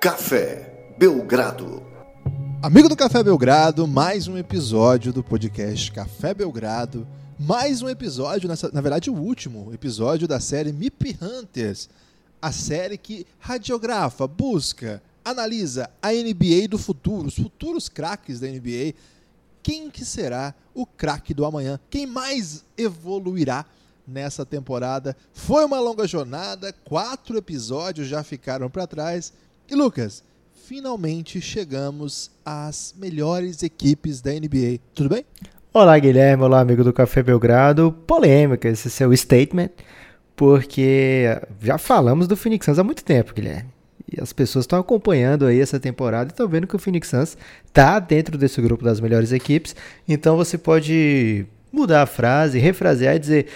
Café Belgrado. Amigo do Café Belgrado, mais um episódio do podcast Café Belgrado. Mais um episódio, nessa, na verdade, o último episódio da série MIP Hunters. A série que radiografa, busca, analisa a NBA do futuro, os futuros craques da NBA. Quem que será o craque do amanhã? Quem mais evoluirá nessa temporada? Foi uma longa jornada, quatro episódios já ficaram para trás e Lucas, finalmente chegamos às melhores equipes da NBA. Tudo bem? Olá, Guilherme. Olá, amigo do Café Belgrado. Polêmica esse seu statement, porque já falamos do Phoenix Suns há muito tempo, Guilherme. E as pessoas estão acompanhando aí essa temporada e estão vendo que o Phoenix Suns está dentro desse grupo das melhores equipes. Então você pode mudar a frase, refrasear e dizer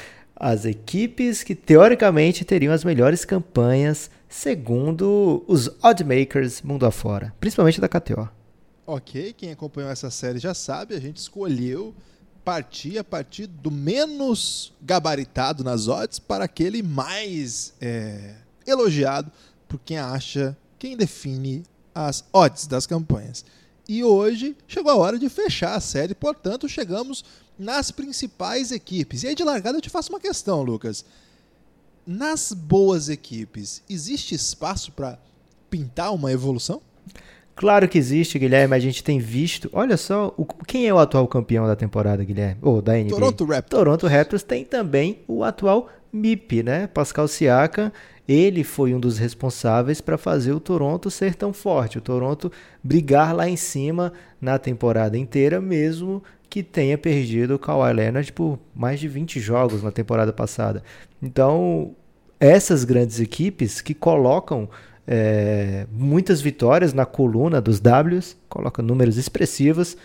as equipes que teoricamente teriam as melhores campanhas segundo os oddmakers mundo afora, principalmente da KTO. Ok, quem acompanhou essa série já sabe, a gente escolheu partir a partir do menos gabaritado nas odds para aquele mais é, elogiado por quem acha, quem define as odds das campanhas. E hoje chegou a hora de fechar a série, portanto, chegamos nas principais equipes. E aí de largada eu te faço uma questão, Lucas nas boas equipes, existe espaço para pintar uma evolução? Claro que existe, Guilherme. A gente tem visto. Olha só, o, quem é o atual campeão da temporada, Guilherme? Ou da NBA? Toronto Raptors. Toronto Raptors tem também o atual MIP, né? Pascal Siakam. Ele foi um dos responsáveis para fazer o Toronto ser tão forte. O Toronto brigar lá em cima na temporada inteira, mesmo que tenha perdido o Kawhi Leonard por mais de 20 jogos na temporada passada. Então, essas grandes equipes que colocam é, muitas vitórias na coluna dos Ws, colocam números expressivos,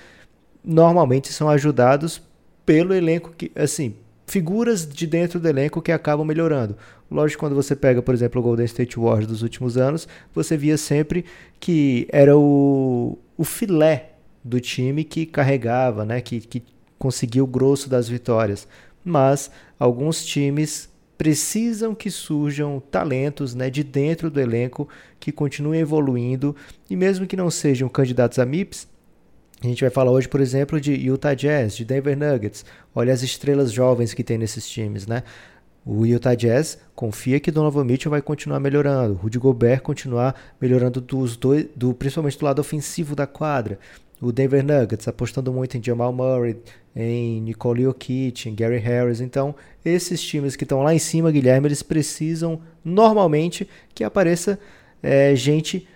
normalmente são ajudados pelo elenco que, assim, figuras de dentro do elenco que acabam melhorando. Lógico, quando você pega, por exemplo, o Golden State Warriors dos últimos anos, você via sempre que era o, o filé do time que carregava, né, que, que conseguia o grosso das vitórias. Mas alguns times precisam que surjam talentos né, de dentro do elenco que continuem evoluindo e mesmo que não sejam candidatos a MIPS, a gente vai falar hoje, por exemplo, de Utah Jazz, de Denver Nuggets. Olha as estrelas jovens que tem nesses times, né? O Utah Jazz confia que Donovan Mitchell vai continuar melhorando, Rudy Gobert continuar melhorando dos dois, do, principalmente do lado ofensivo da quadra o Denver Nuggets apostando muito em Jamal Murray, em Nicole Jokic, em Gary Harris. Então, esses times que estão lá em cima, Guilherme, eles precisam normalmente que apareça é, gente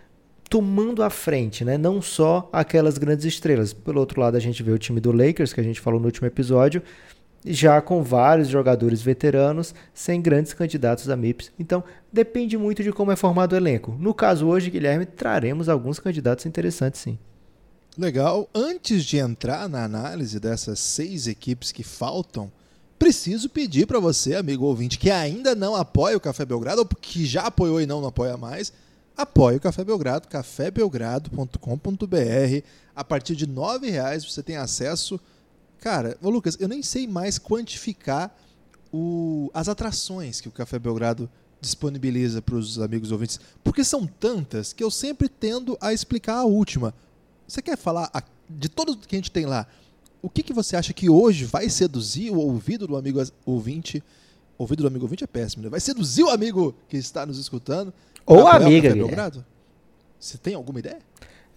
tomando a frente, né? Não só aquelas grandes estrelas. Pelo outro lado, a gente vê o time do Lakers, que a gente falou no último episódio, já com vários jogadores veteranos, sem grandes candidatos a MIPS. Então, depende muito de como é formado o elenco. No caso hoje, Guilherme, traremos alguns candidatos interessantes, sim. Legal. Antes de entrar na análise dessas seis equipes que faltam, preciso pedir para você, amigo ouvinte, que ainda não apoia o Café Belgrado, ou que já apoiou e não, não apoia mais, apoie o Café Belgrado, cafébelgrado.com.br. A partir de R$ reais você tem acesso. Cara, ô Lucas, eu nem sei mais quantificar o, as atrações que o Café Belgrado disponibiliza para os amigos ouvintes, porque são tantas que eu sempre tendo a explicar a última. Você quer falar de tudo que a gente tem lá? O que, que você acha que hoje vai seduzir o ouvido do amigo ouvinte? Ouvido do amigo ouvinte é péssimo, né? Vai seduzir o amigo que está nos escutando? Ou a amiga, Você tem alguma ideia?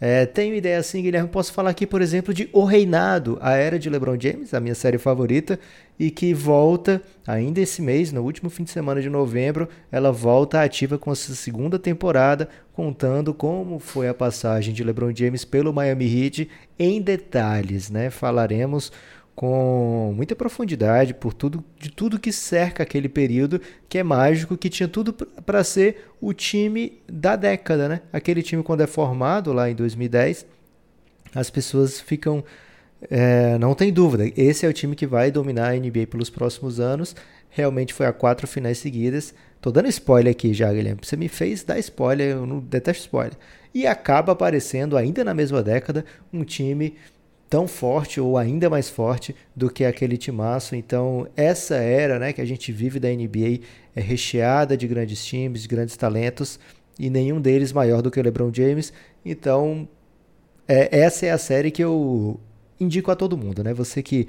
É, tenho ideia assim, Guilherme. Posso falar aqui, por exemplo, de O Reinado, a era de LeBron James, a minha série favorita, e que volta ainda esse mês, no último fim de semana de novembro, ela volta ativa com a sua segunda temporada, contando como foi a passagem de LeBron James pelo Miami Heat em detalhes, né? Falaremos com muita profundidade por tudo de tudo que cerca aquele período que é mágico, que tinha tudo para ser o time da década, né? Aquele time quando é formado lá em 2010, as pessoas ficam é, não tem dúvida, esse é o time que vai dominar a NBA pelos próximos anos. Realmente foi a quatro finais seguidas. Tô dando spoiler aqui já, Guilherme. Você me fez dar spoiler, eu não detesto spoiler. E acaba aparecendo ainda na mesma década um time tão forte ou ainda mais forte do que aquele timaço. Então, essa era né, que a gente vive da NBA é recheada de grandes times, de grandes talentos. e nenhum deles maior do que o LeBron James. Então, é, essa é a série que eu indico a todo mundo, né? Você que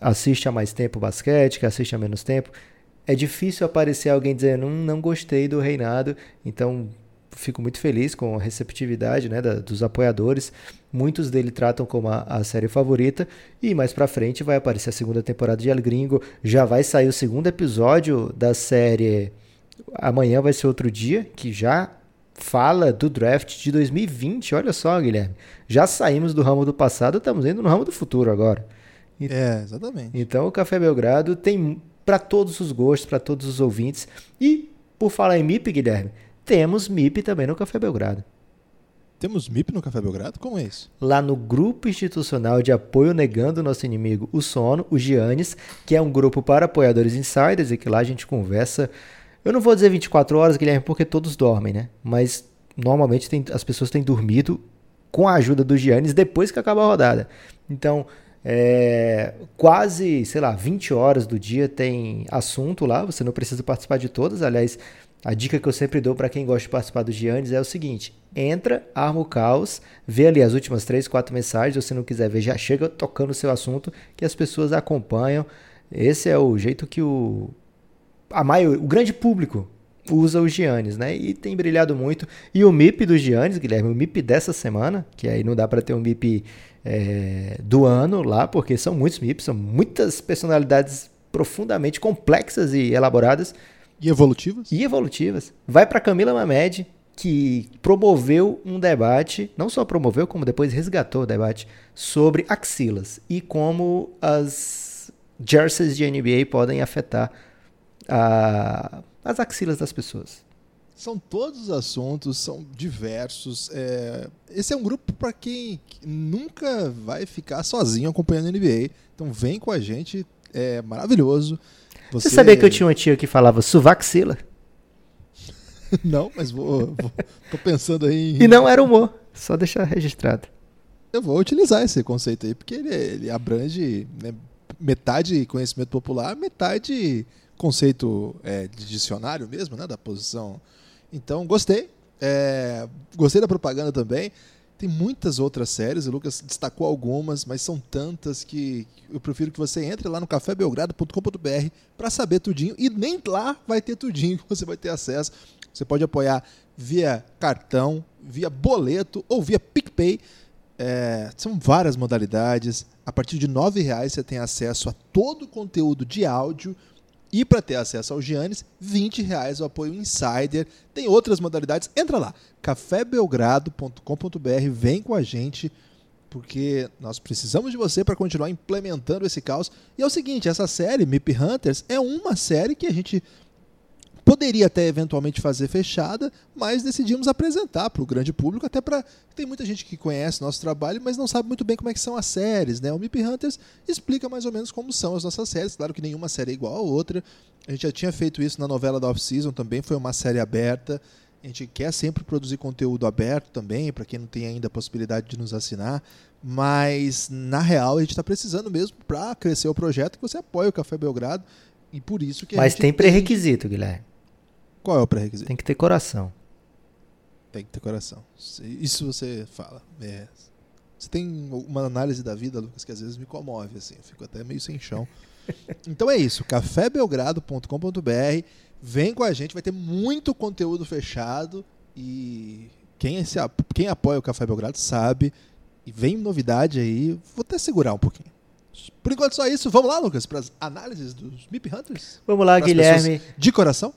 assiste há mais tempo basquete, que assiste há menos tempo, é difícil aparecer alguém dizendo hum, não gostei do reinado, então fico muito feliz com a receptividade né, da, dos apoiadores. Muitos dele tratam como a, a série favorita. E mais pra frente vai aparecer a segunda temporada de El Gringo. Já vai sair o segundo episódio da série. Amanhã vai ser outro dia, que já fala do draft de 2020. Olha só, Guilherme. Já saímos do ramo do passado, estamos indo no ramo do futuro agora. É, exatamente. Então o Café Belgrado tem para todos os gostos, para todos os ouvintes. E, por falar em MIP, Guilherme, temos MIP também no Café Belgrado. Temos MIP no Café Belgrado? Como é isso? Lá no Grupo Institucional de Apoio Negando Nosso Inimigo, o Sono, o Giannis, que é um grupo para apoiadores insiders e que lá a gente conversa. Eu não vou dizer 24 horas, Guilherme, porque todos dormem, né? Mas normalmente tem, as pessoas têm dormido com a ajuda do Giannis depois que acaba a rodada. Então, é, quase, sei lá, 20 horas do dia tem assunto lá, você não precisa participar de todas. Aliás, a dica que eu sempre dou para quem gosta de participar do Giannis é o seguinte: entra, arma o caos, vê ali as últimas três, quatro mensagens. Se você não quiser ver, já chega tocando o seu assunto que as pessoas acompanham. Esse é o jeito que o, a maior, o grande público usa o Giannis, né? E tem brilhado muito. E o MIP do Giannis, Guilherme, o MIP dessa semana, que aí não dá para ter um MIP é, do ano lá, porque são muitos MIPs, são muitas personalidades profundamente complexas e elaboradas. E evolutivas? E evolutivas. Vai para Camila Mamed, que promoveu um debate, não só promoveu, como depois resgatou o debate sobre axilas e como as jerseys de NBA podem afetar a, as axilas das pessoas. São todos os assuntos, são diversos. É... Esse é um grupo para quem nunca vai ficar sozinho acompanhando a NBA. Então vem com a gente, é maravilhoso. Você, Você sabia que eu tinha uma tia que falava suvaxila? não, mas vou, vou, tô pensando aí. Em... E não era humor, só deixar registrado. Eu vou utilizar esse conceito aí, porque ele, ele abrange né, metade conhecimento popular, metade conceito é, de dicionário mesmo, né, da posição. Então, gostei. É, gostei da propaganda também. Tem muitas outras séries, o Lucas destacou algumas, mas são tantas que eu prefiro que você entre lá no cafébelgrado.com.br para saber tudinho. E nem lá vai ter tudinho que você vai ter acesso. Você pode apoiar via cartão, via boleto ou via PicPay. É, são várias modalidades. A partir de R$ reais você tem acesso a todo o conteúdo de áudio e para ter acesso ao Giannis, 20 reais o apoio Insider. Tem outras modalidades. Entra lá, cafébelgrado.com.br, vem com a gente, porque nós precisamos de você para continuar implementando esse caos. E é o seguinte, essa série, MIP Hunters, é uma série que a gente Poderia até eventualmente fazer fechada, mas decidimos apresentar para o grande público, até para. Tem muita gente que conhece nosso trabalho, mas não sabe muito bem como é que são as séries. Né? O MIP Hunters explica mais ou menos como são as nossas séries. Claro que nenhuma série é igual a outra. A gente já tinha feito isso na novela da Off-Season, também foi uma série aberta. A gente quer sempre produzir conteúdo aberto também, para quem não tem ainda a possibilidade de nos assinar. Mas, na real, a gente está precisando mesmo para crescer o projeto que você apoie o Café Belgrado. E por isso que Mas tem pré-requisito, Guilherme. Qual é o pré-requisito? Tem que ter coração. Tem que ter coração. Isso você fala. É. Você tem uma análise da vida, Lucas, que às vezes me comove, assim. Eu fico até meio sem chão. então é isso. cafébelgrado.com.br. Vem com a gente, vai ter muito conteúdo fechado. E quem, se, quem apoia o Café Belgrado sabe. E vem novidade aí. Vou até segurar um pouquinho. Por enquanto só isso. Vamos lá, Lucas, para as análises dos MIP Hunters? Vamos lá, Guilherme. De coração?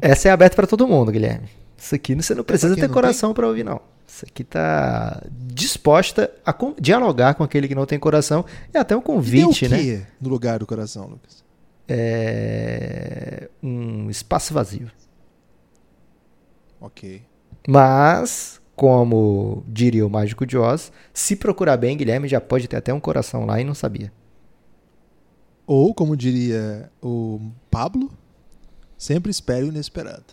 Essa é aberta para todo mundo, Guilherme. Isso aqui você não precisa ter coração para ouvir, não. Isso aqui tá disposta a dialogar com aquele que não tem coração. É até um convite, o né? no lugar do coração, Lucas? É um espaço vazio. Ok. Mas, como diria o Mágico de Oz, se procurar bem, Guilherme já pode ter até um coração lá e não sabia. Ou, como diria o Pablo, Sempre espere o inesperado.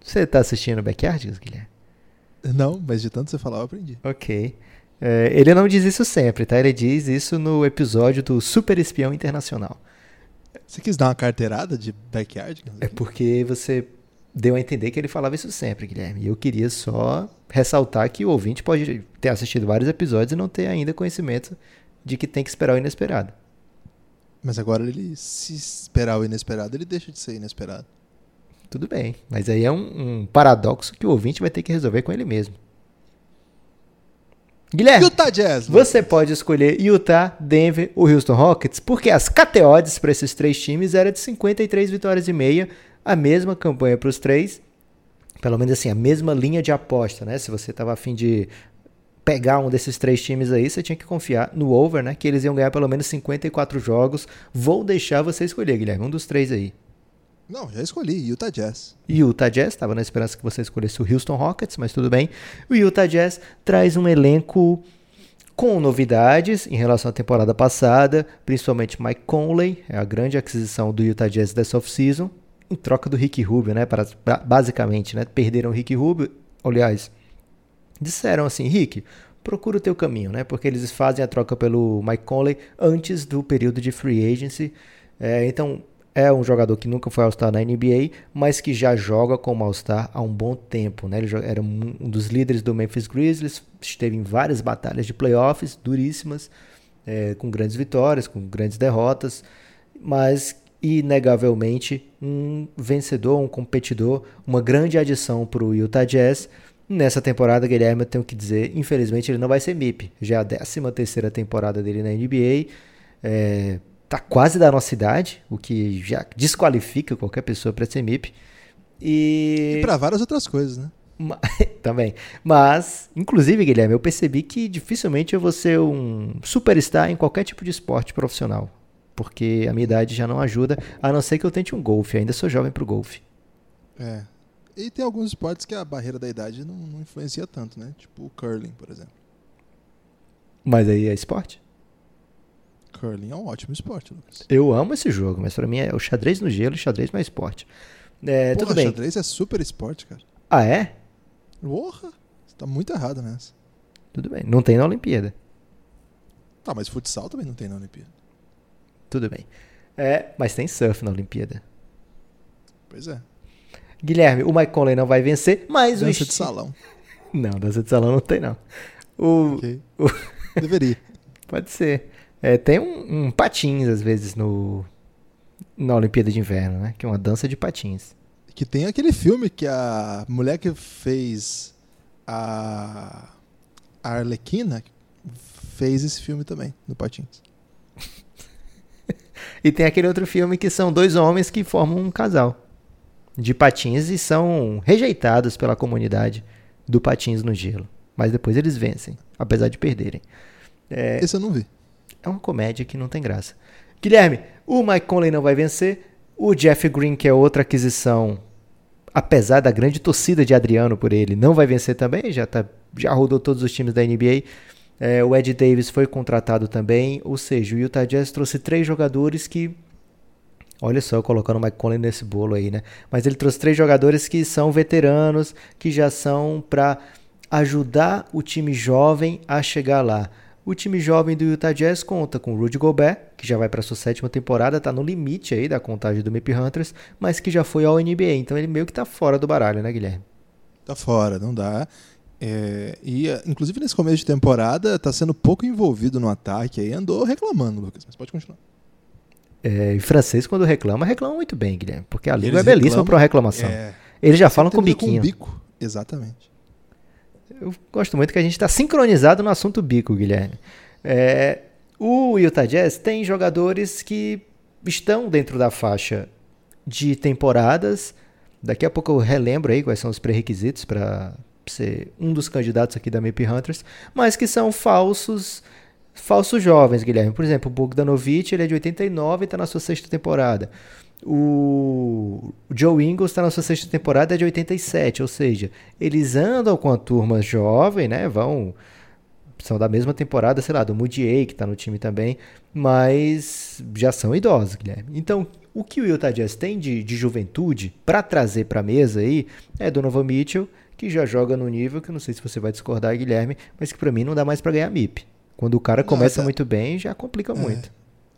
Você tá assistindo Backyardigans, Guilherme? Não, mas de tanto você falar eu aprendi. Ok. É, ele não diz isso sempre, tá? Ele diz isso no episódio do Super Espião Internacional. Você quis dar uma carteirada de Backyardigans? É porque você deu a entender que ele falava isso sempre, Guilherme. E eu queria só ressaltar que o ouvinte pode ter assistido vários episódios e não ter ainda conhecimento de que tem que esperar o inesperado. Mas agora ele, se esperar o inesperado, ele deixa de ser inesperado. Tudo bem, mas aí é um, um paradoxo que o ouvinte vai ter que resolver com ele mesmo. Guilherme, Utah Jazz. você pode escolher Utah, Denver ou Houston Rockets, porque as KT odds para esses três times era de 53 vitórias e meia, a mesma campanha para os três, pelo menos assim, a mesma linha de aposta, né? Se você estava afim de pegar um desses três times aí, você tinha que confiar no over, né? Que eles iam ganhar pelo menos 54 jogos. Vou deixar você escolher, Guilherme, um dos três aí. Não, já escolhi, Utah Jazz. Utah Jazz, estava na esperança que você escolhesse o Houston Rockets, mas tudo bem. O Utah Jazz traz um elenco com novidades em relação à temporada passada, principalmente Mike Conley, é a grande aquisição do Utah Jazz dessa off-season, em troca do Rick Rubio, né? Para, basicamente, né? Perderam o Rick Rubio, aliás, disseram assim, Rick, procura o teu caminho, né? Porque eles fazem a troca pelo Mike Conley antes do período de free agency. É, então, é um jogador que nunca foi All-Star na NBA, mas que já joga como All-Star há um bom tempo. Né? Ele era um dos líderes do Memphis Grizzlies, esteve em várias batalhas de playoffs duríssimas, é, com grandes vitórias, com grandes derrotas, mas inegavelmente um vencedor, um competidor, uma grande adição para o Utah Jazz. Nessa temporada, Guilherme, eu tenho que dizer, infelizmente ele não vai ser MIP. Já é a 13 terceira temporada dele na NBA. É, tá quase da nossa idade, o que já desqualifica qualquer pessoa para ser MIP. E, e para várias outras coisas, né? Também. Mas, inclusive, Guilherme, eu percebi que dificilmente eu vou ser um superstar em qualquer tipo de esporte profissional. Porque a minha idade já não ajuda, a não ser que eu tente um golfe. Ainda sou jovem pro golfe. É. E tem alguns esportes que a barreira da idade não, não influencia tanto, né? Tipo o curling, por exemplo. Mas aí é esporte? Curling é um ótimo esporte, Lucas. Eu amo esse jogo, mas pra mim é o xadrez no gelo e xadrez não é esporte. É, Porra, tudo bem. xadrez é super esporte, cara. Ah, é? Porra! Você tá muito errado nessa. Tudo bem. Não tem na Olimpíada. Tá, mas futsal também não tem na Olimpíada. Tudo bem. É, mas tem surf na Olimpíada. Pois é. Guilherme, o Mike Conley não vai vencer, mas dança o de esti- salão. Não, dança de salão não tem não. O, Ok. o- Deveria. Pode ser. É, tem um, um patins, às vezes, no na Olimpíada de Inverno, né? Que é uma dança de patins. Que tem aquele filme que a mulher que fez a, a Arlequina fez esse filme também, no Patins. E tem aquele outro filme que são dois homens que formam um casal de patins e são rejeitados pela comunidade do patins no gelo. Mas depois eles vencem, apesar de perderem. É, Esse eu não vi. É uma comédia que não tem graça. Guilherme, o Mike Conley não vai vencer. O Jeff Green, que é outra aquisição, apesar da grande torcida de Adriano por ele, não vai vencer também. Já, tá, já rodou todos os times da NBA. É, o Ed Davis foi contratado também. Ou seja, o Utah Jazz trouxe três jogadores que. Olha só, eu colocando o Mike Conley nesse bolo aí, né? Mas ele trouxe três jogadores que são veteranos, que já são para ajudar o time jovem a chegar lá. O time jovem do Utah Jazz conta com Rudy Gobert, que já vai para sua sétima temporada, tá no limite aí da contagem do MIP Hunters, mas que já foi ao NBA, então ele meio que tá fora do baralho, né, Guilherme? Tá fora, não dá. É, e, eh, inclusive, nesse começo de temporada, tá sendo pouco envolvido no ataque aí. Andou reclamando, Lucas, mas pode continuar. É, e francês, quando reclama, reclama muito bem, Guilherme, porque a língua Eles é belíssima para uma reclamação. É, Eles já falam com termina biquinho. bico. Exatamente. Eu gosto muito que a gente está sincronizado no assunto bico, Guilherme. É, o Utah Jazz tem jogadores que estão dentro da faixa de temporadas. Daqui a pouco eu relembro aí quais são os pré-requisitos para ser um dos candidatos aqui da MIP Hunters, mas que são falsos falsos jovens, Guilherme. Por exemplo, o Bogdanovich, ele é de 89 e está na sua sexta temporada. O Joe Ingles está na sua sexta temporada é de 87, ou seja, eles andam com a turma jovem, né? Vão são da mesma temporada, sei lá, do Moody que está no time também, mas já são idosos, Guilherme. Então, o que o Utah Jazz tem de, de juventude para trazer para a mesa aí é Donovan Mitchell, que já joga no nível que eu não sei se você vai discordar, Guilherme, mas que para mim não dá mais para ganhar MIP. Quando o cara começa tá- muito bem, já complica muito.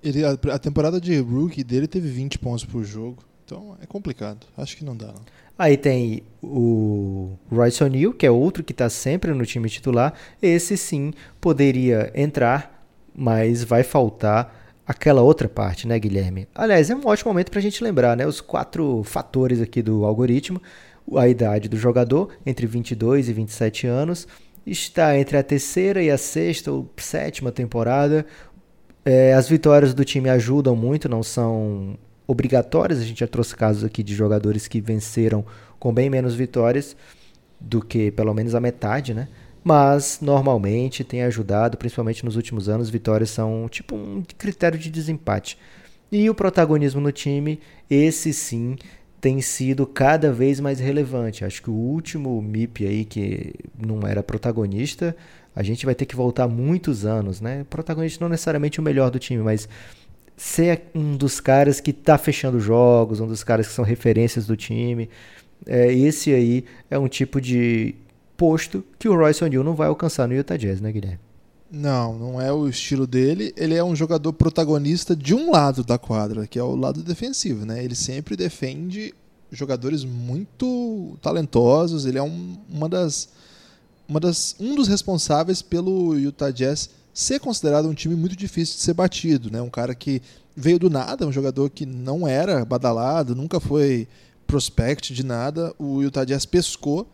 Ele, a, a temporada de rookie dele teve 20 pontos por jogo. Então é complicado. Acho que não dá, não. Aí tem o Royce O'Neal, que é outro que está sempre no time titular. Esse sim poderia entrar, mas vai faltar aquela outra parte, né, Guilherme? Aliás, é um ótimo momento para a gente lembrar, né, os quatro fatores aqui do algoritmo. A idade do jogador, entre 22 e 27 anos, está entre a terceira e a sexta ou sétima temporada. É, as vitórias do time ajudam muito, não são obrigatórias. A gente já trouxe casos aqui de jogadores que venceram com bem menos vitórias do que pelo menos a metade, né? Mas normalmente tem ajudado, principalmente nos últimos anos, vitórias são tipo um critério de desempate. E o protagonismo no time, esse sim, tem sido cada vez mais relevante. Acho que o último MIP aí que não era protagonista, a gente vai ter que voltar muitos anos, né? Protagonista não necessariamente o melhor do time, mas ser um dos caras que está fechando jogos, um dos caras que são referências do time. É, esse aí é um tipo de posto que o Royce O'Neal não vai alcançar no Utah Jazz, né, Guilherme? Não, não é o estilo dele. Ele é um jogador protagonista de um lado da quadra, que é o lado defensivo, né? Ele sempre defende jogadores muito talentosos. Ele é um, uma das, uma das, um dos responsáveis pelo Utah Jazz ser considerado um time muito difícil de ser batido, né? Um cara que veio do nada, um jogador que não era badalado, nunca foi prospect de nada. O Utah Jazz pescou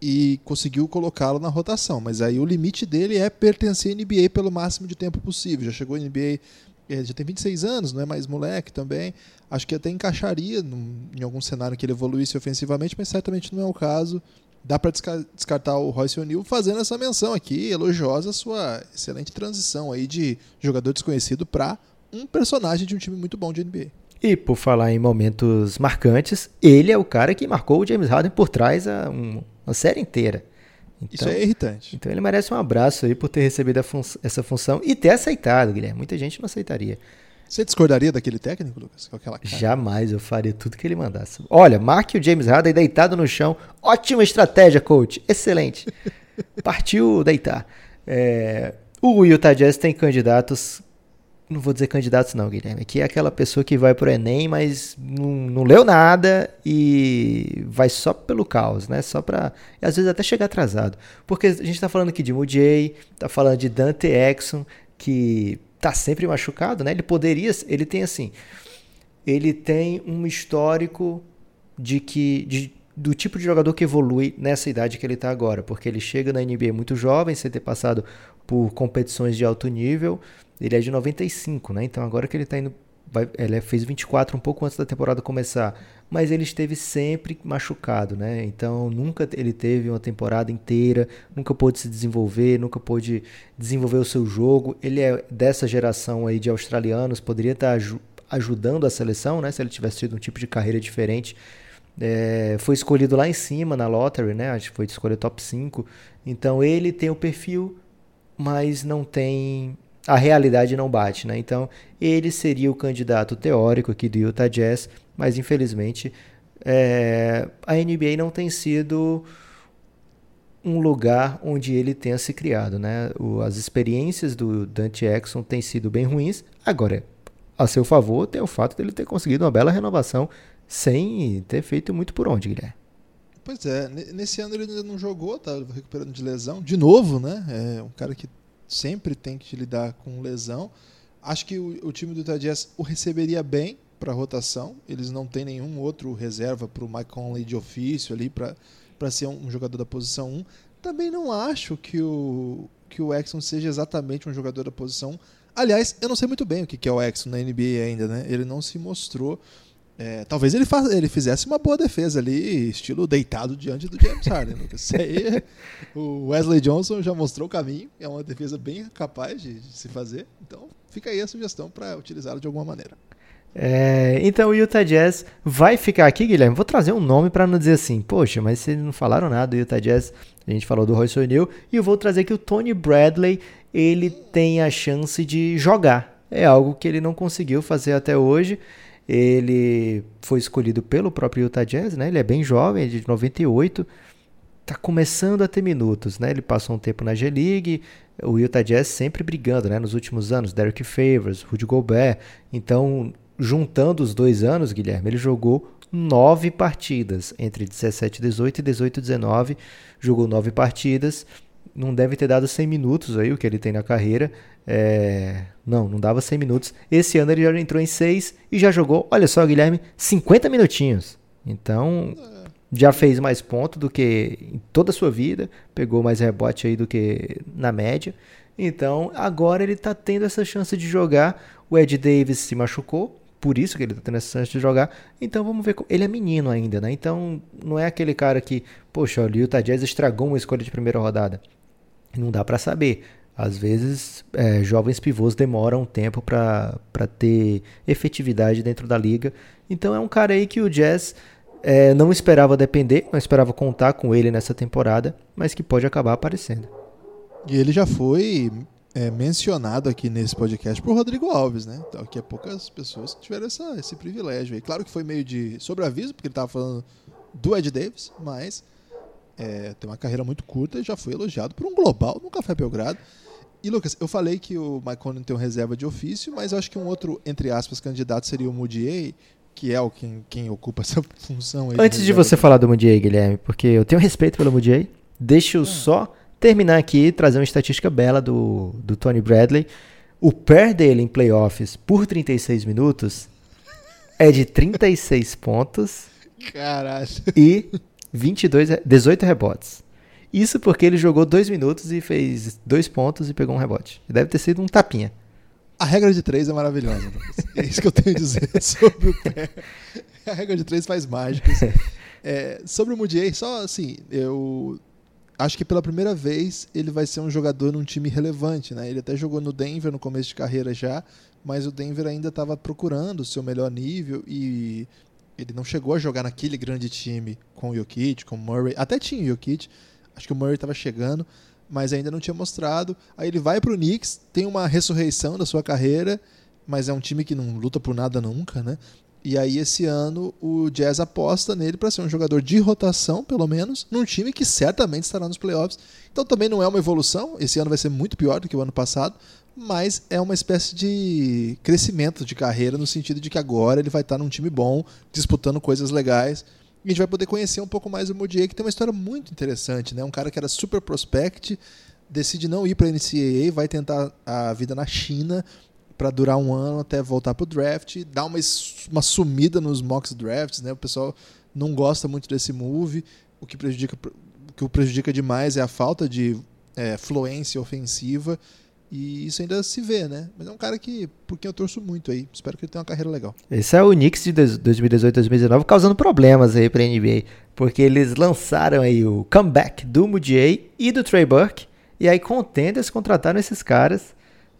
e conseguiu colocá-lo na rotação. Mas aí o limite dele é pertencer à NBA pelo máximo de tempo possível. Já chegou à NBA, é, já tem 26 anos, não é mais moleque também. Acho que até encaixaria em algum cenário que ele evoluísse ofensivamente, mas certamente não é o caso. Dá para descartar o Royce O'Neal fazendo essa menção aqui, elogiosa sua excelente transição aí de jogador desconhecido para um personagem de um time muito bom de NBA. E por falar em momentos marcantes, ele é o cara que marcou o James Harden por trás a um, uma série inteira. Então, Isso é irritante. Então ele merece um abraço aí por ter recebido fun essa função e ter aceitado, Guilherme. Muita gente não aceitaria. Você discordaria daquele técnico, Lucas? Com aquela cara? Jamais, eu faria tudo que ele mandasse. Olha, marque o James Harden deitado no chão. Ótima estratégia, coach. Excelente. Partiu deitar. É, o Utah Jazz tem candidatos não vou dizer candidatos não, Guilherme, que é aquela pessoa que vai pro Enem, mas não, não leu nada e vai só pelo caos, né? Só para às vezes até chegar atrasado. Porque a gente tá falando aqui de Mujay, tá falando de Dante Exxon, que tá sempre machucado, né? Ele poderia, ele tem assim, ele tem um histórico de que de, do tipo de jogador que evolui nessa idade que ele está agora, porque ele chega na NBA muito jovem, sem ter passado por competições de alto nível, ele é de 95, né? Então agora que ele está indo. Vai, ele fez 24 um pouco antes da temporada começar. Mas ele esteve sempre machucado, né? Então nunca ele teve uma temporada inteira, nunca pôde se desenvolver, nunca pôde desenvolver o seu jogo. Ele é dessa geração aí de australianos, poderia estar tá ajudando a seleção, né? Se ele tivesse tido um tipo de carreira diferente. É, foi escolhido lá em cima na lottery, né? Acho que foi escolhido top 5. Então ele tem o perfil, mas não tem a realidade não bate, né? Então, ele seria o candidato teórico aqui do Utah Jazz, mas infelizmente é, a NBA não tem sido um lugar onde ele tenha se criado, né? O, as experiências do Dante Exxon têm sido bem ruins. Agora, a seu favor, tem o fato dele ter conseguido uma bela renovação sem ter feito muito por onde, Guilherme. Pois é, nesse ano ele ainda não jogou, tá recuperando de lesão. De novo, né? É um cara que sempre tem que lidar com lesão. Acho que o, o time do Jazz o receberia bem para rotação. Eles não têm nenhum outro reserva para o Mike Conley de ofício ali para ser um, um, jogador da posição 1. Também não acho que o, que o Exxon seja exatamente um jogador da posição 1. Aliás, eu não sei muito bem o que é o Exxon na NBA ainda, né? Ele não se mostrou é, talvez ele, faz, ele fizesse uma boa defesa ali, estilo deitado diante do James Harden. Lucas. Aí, o Wesley Johnson já mostrou o caminho, é uma defesa bem capaz de, de se fazer. Então fica aí a sugestão para utilizá-lo de alguma maneira. É, então o Utah Jazz vai ficar aqui, Guilherme. Vou trazer um nome para não dizer assim, poxa, mas vocês não falaram nada do Utah Jazz. A gente falou do Royce O'Neal e eu vou trazer que o Tony Bradley ele tem a chance de jogar. É algo que ele não conseguiu fazer até hoje. Ele foi escolhido pelo próprio Utah Jazz, né? Ele é bem jovem, é de 98, tá começando a ter minutos, né? Ele passou um tempo na G-League, o Utah Jazz sempre brigando, né? Nos últimos anos, Derek Favors, Rudy Gobert. Então, juntando os dois anos, Guilherme, ele jogou nove partidas, entre 17 e 18 e 18 e 19. Jogou nove partidas. Não deve ter dado 100 minutos aí, o que ele tem na carreira. É... Não, não dava 100 minutos. Esse ano ele já entrou em 6 e já jogou, olha só, Guilherme, 50 minutinhos. Então, já fez mais ponto do que em toda a sua vida, pegou mais rebote aí do que na média. Então, agora ele está tendo essa chance de jogar. O Ed Davis se machucou, por isso que ele está tendo essa chance de jogar. Então, vamos ver. Ele é menino ainda, né? Então, não é aquele cara que, poxa, o Utah Jazz estragou uma escolha de primeira rodada. Não dá para saber. Às vezes, é, jovens pivôs demoram um tempo para ter efetividade dentro da liga. Então, é um cara aí que o Jazz é, não esperava depender, não esperava contar com ele nessa temporada, mas que pode acabar aparecendo. E ele já foi é, mencionado aqui nesse podcast por Rodrigo Alves, né? Então, que é poucas pessoas que tiveram essa, esse privilégio aí. Claro que foi meio de sobreaviso, porque ele estava falando do Ed Davis, mas é, tem uma carreira muito curta e já foi elogiado por um global no Café Belgrado. E Lucas, eu falei que o Conley tem um reserva de ofício, mas eu acho que um outro, entre aspas, candidato seria o Mudiay, que é o quem, quem ocupa essa função. Antes de você falar do Mudiay, Guilherme, porque eu tenho respeito pelo Mudiay, deixa eu ah. só terminar aqui e trazer uma estatística bela do, do Tony Bradley. O pair dele em playoffs por 36 minutos é de 36 pontos Caralho. e 22, 18 rebotes. Isso porque ele jogou 2 minutos e fez 2 pontos e pegou um rebote. Deve ter sido um tapinha. A regra de três é maravilhosa. é isso que eu tenho a dizer sobre o pé. A regra de três faz mágicas. É, sobre o Mudiay, só assim, eu acho que pela primeira vez ele vai ser um jogador num time relevante, né? Ele até jogou no Denver no começo de carreira já, mas o Denver ainda estava procurando o seu melhor nível e ele não chegou a jogar naquele grande time com o Jokic, com o Murray. Até tinha o Jokic, acho que o Murray estava chegando, mas ainda não tinha mostrado. Aí ele vai para o Knicks, tem uma ressurreição da sua carreira, mas é um time que não luta por nada nunca, né? E aí esse ano o Jazz aposta nele para ser um jogador de rotação, pelo menos, num time que certamente estará nos playoffs. Então também não é uma evolução, esse ano vai ser muito pior do que o ano passado, mas é uma espécie de crescimento de carreira no sentido de que agora ele vai estar num time bom, disputando coisas legais a gente vai poder conhecer um pouco mais o Modier, que tem uma história muito interessante, né? Um cara que era super prospect, decide não ir para a NCAA, vai tentar a vida na China para durar um ano até voltar para o draft, dá uma, uma sumida nos mocks drafts, né? O pessoal não gosta muito desse move, o que prejudica, o que o prejudica demais é a falta de é, fluência ofensiva e isso ainda se vê, né? Mas é um cara que, por quem eu torço muito aí. Espero que ele tenha uma carreira legal. Esse é o Knicks de 2018-2019 causando problemas aí pra NBA. Porque eles lançaram aí o comeback do Mudiay e do Trey Burke. E aí contenders contrataram esses caras.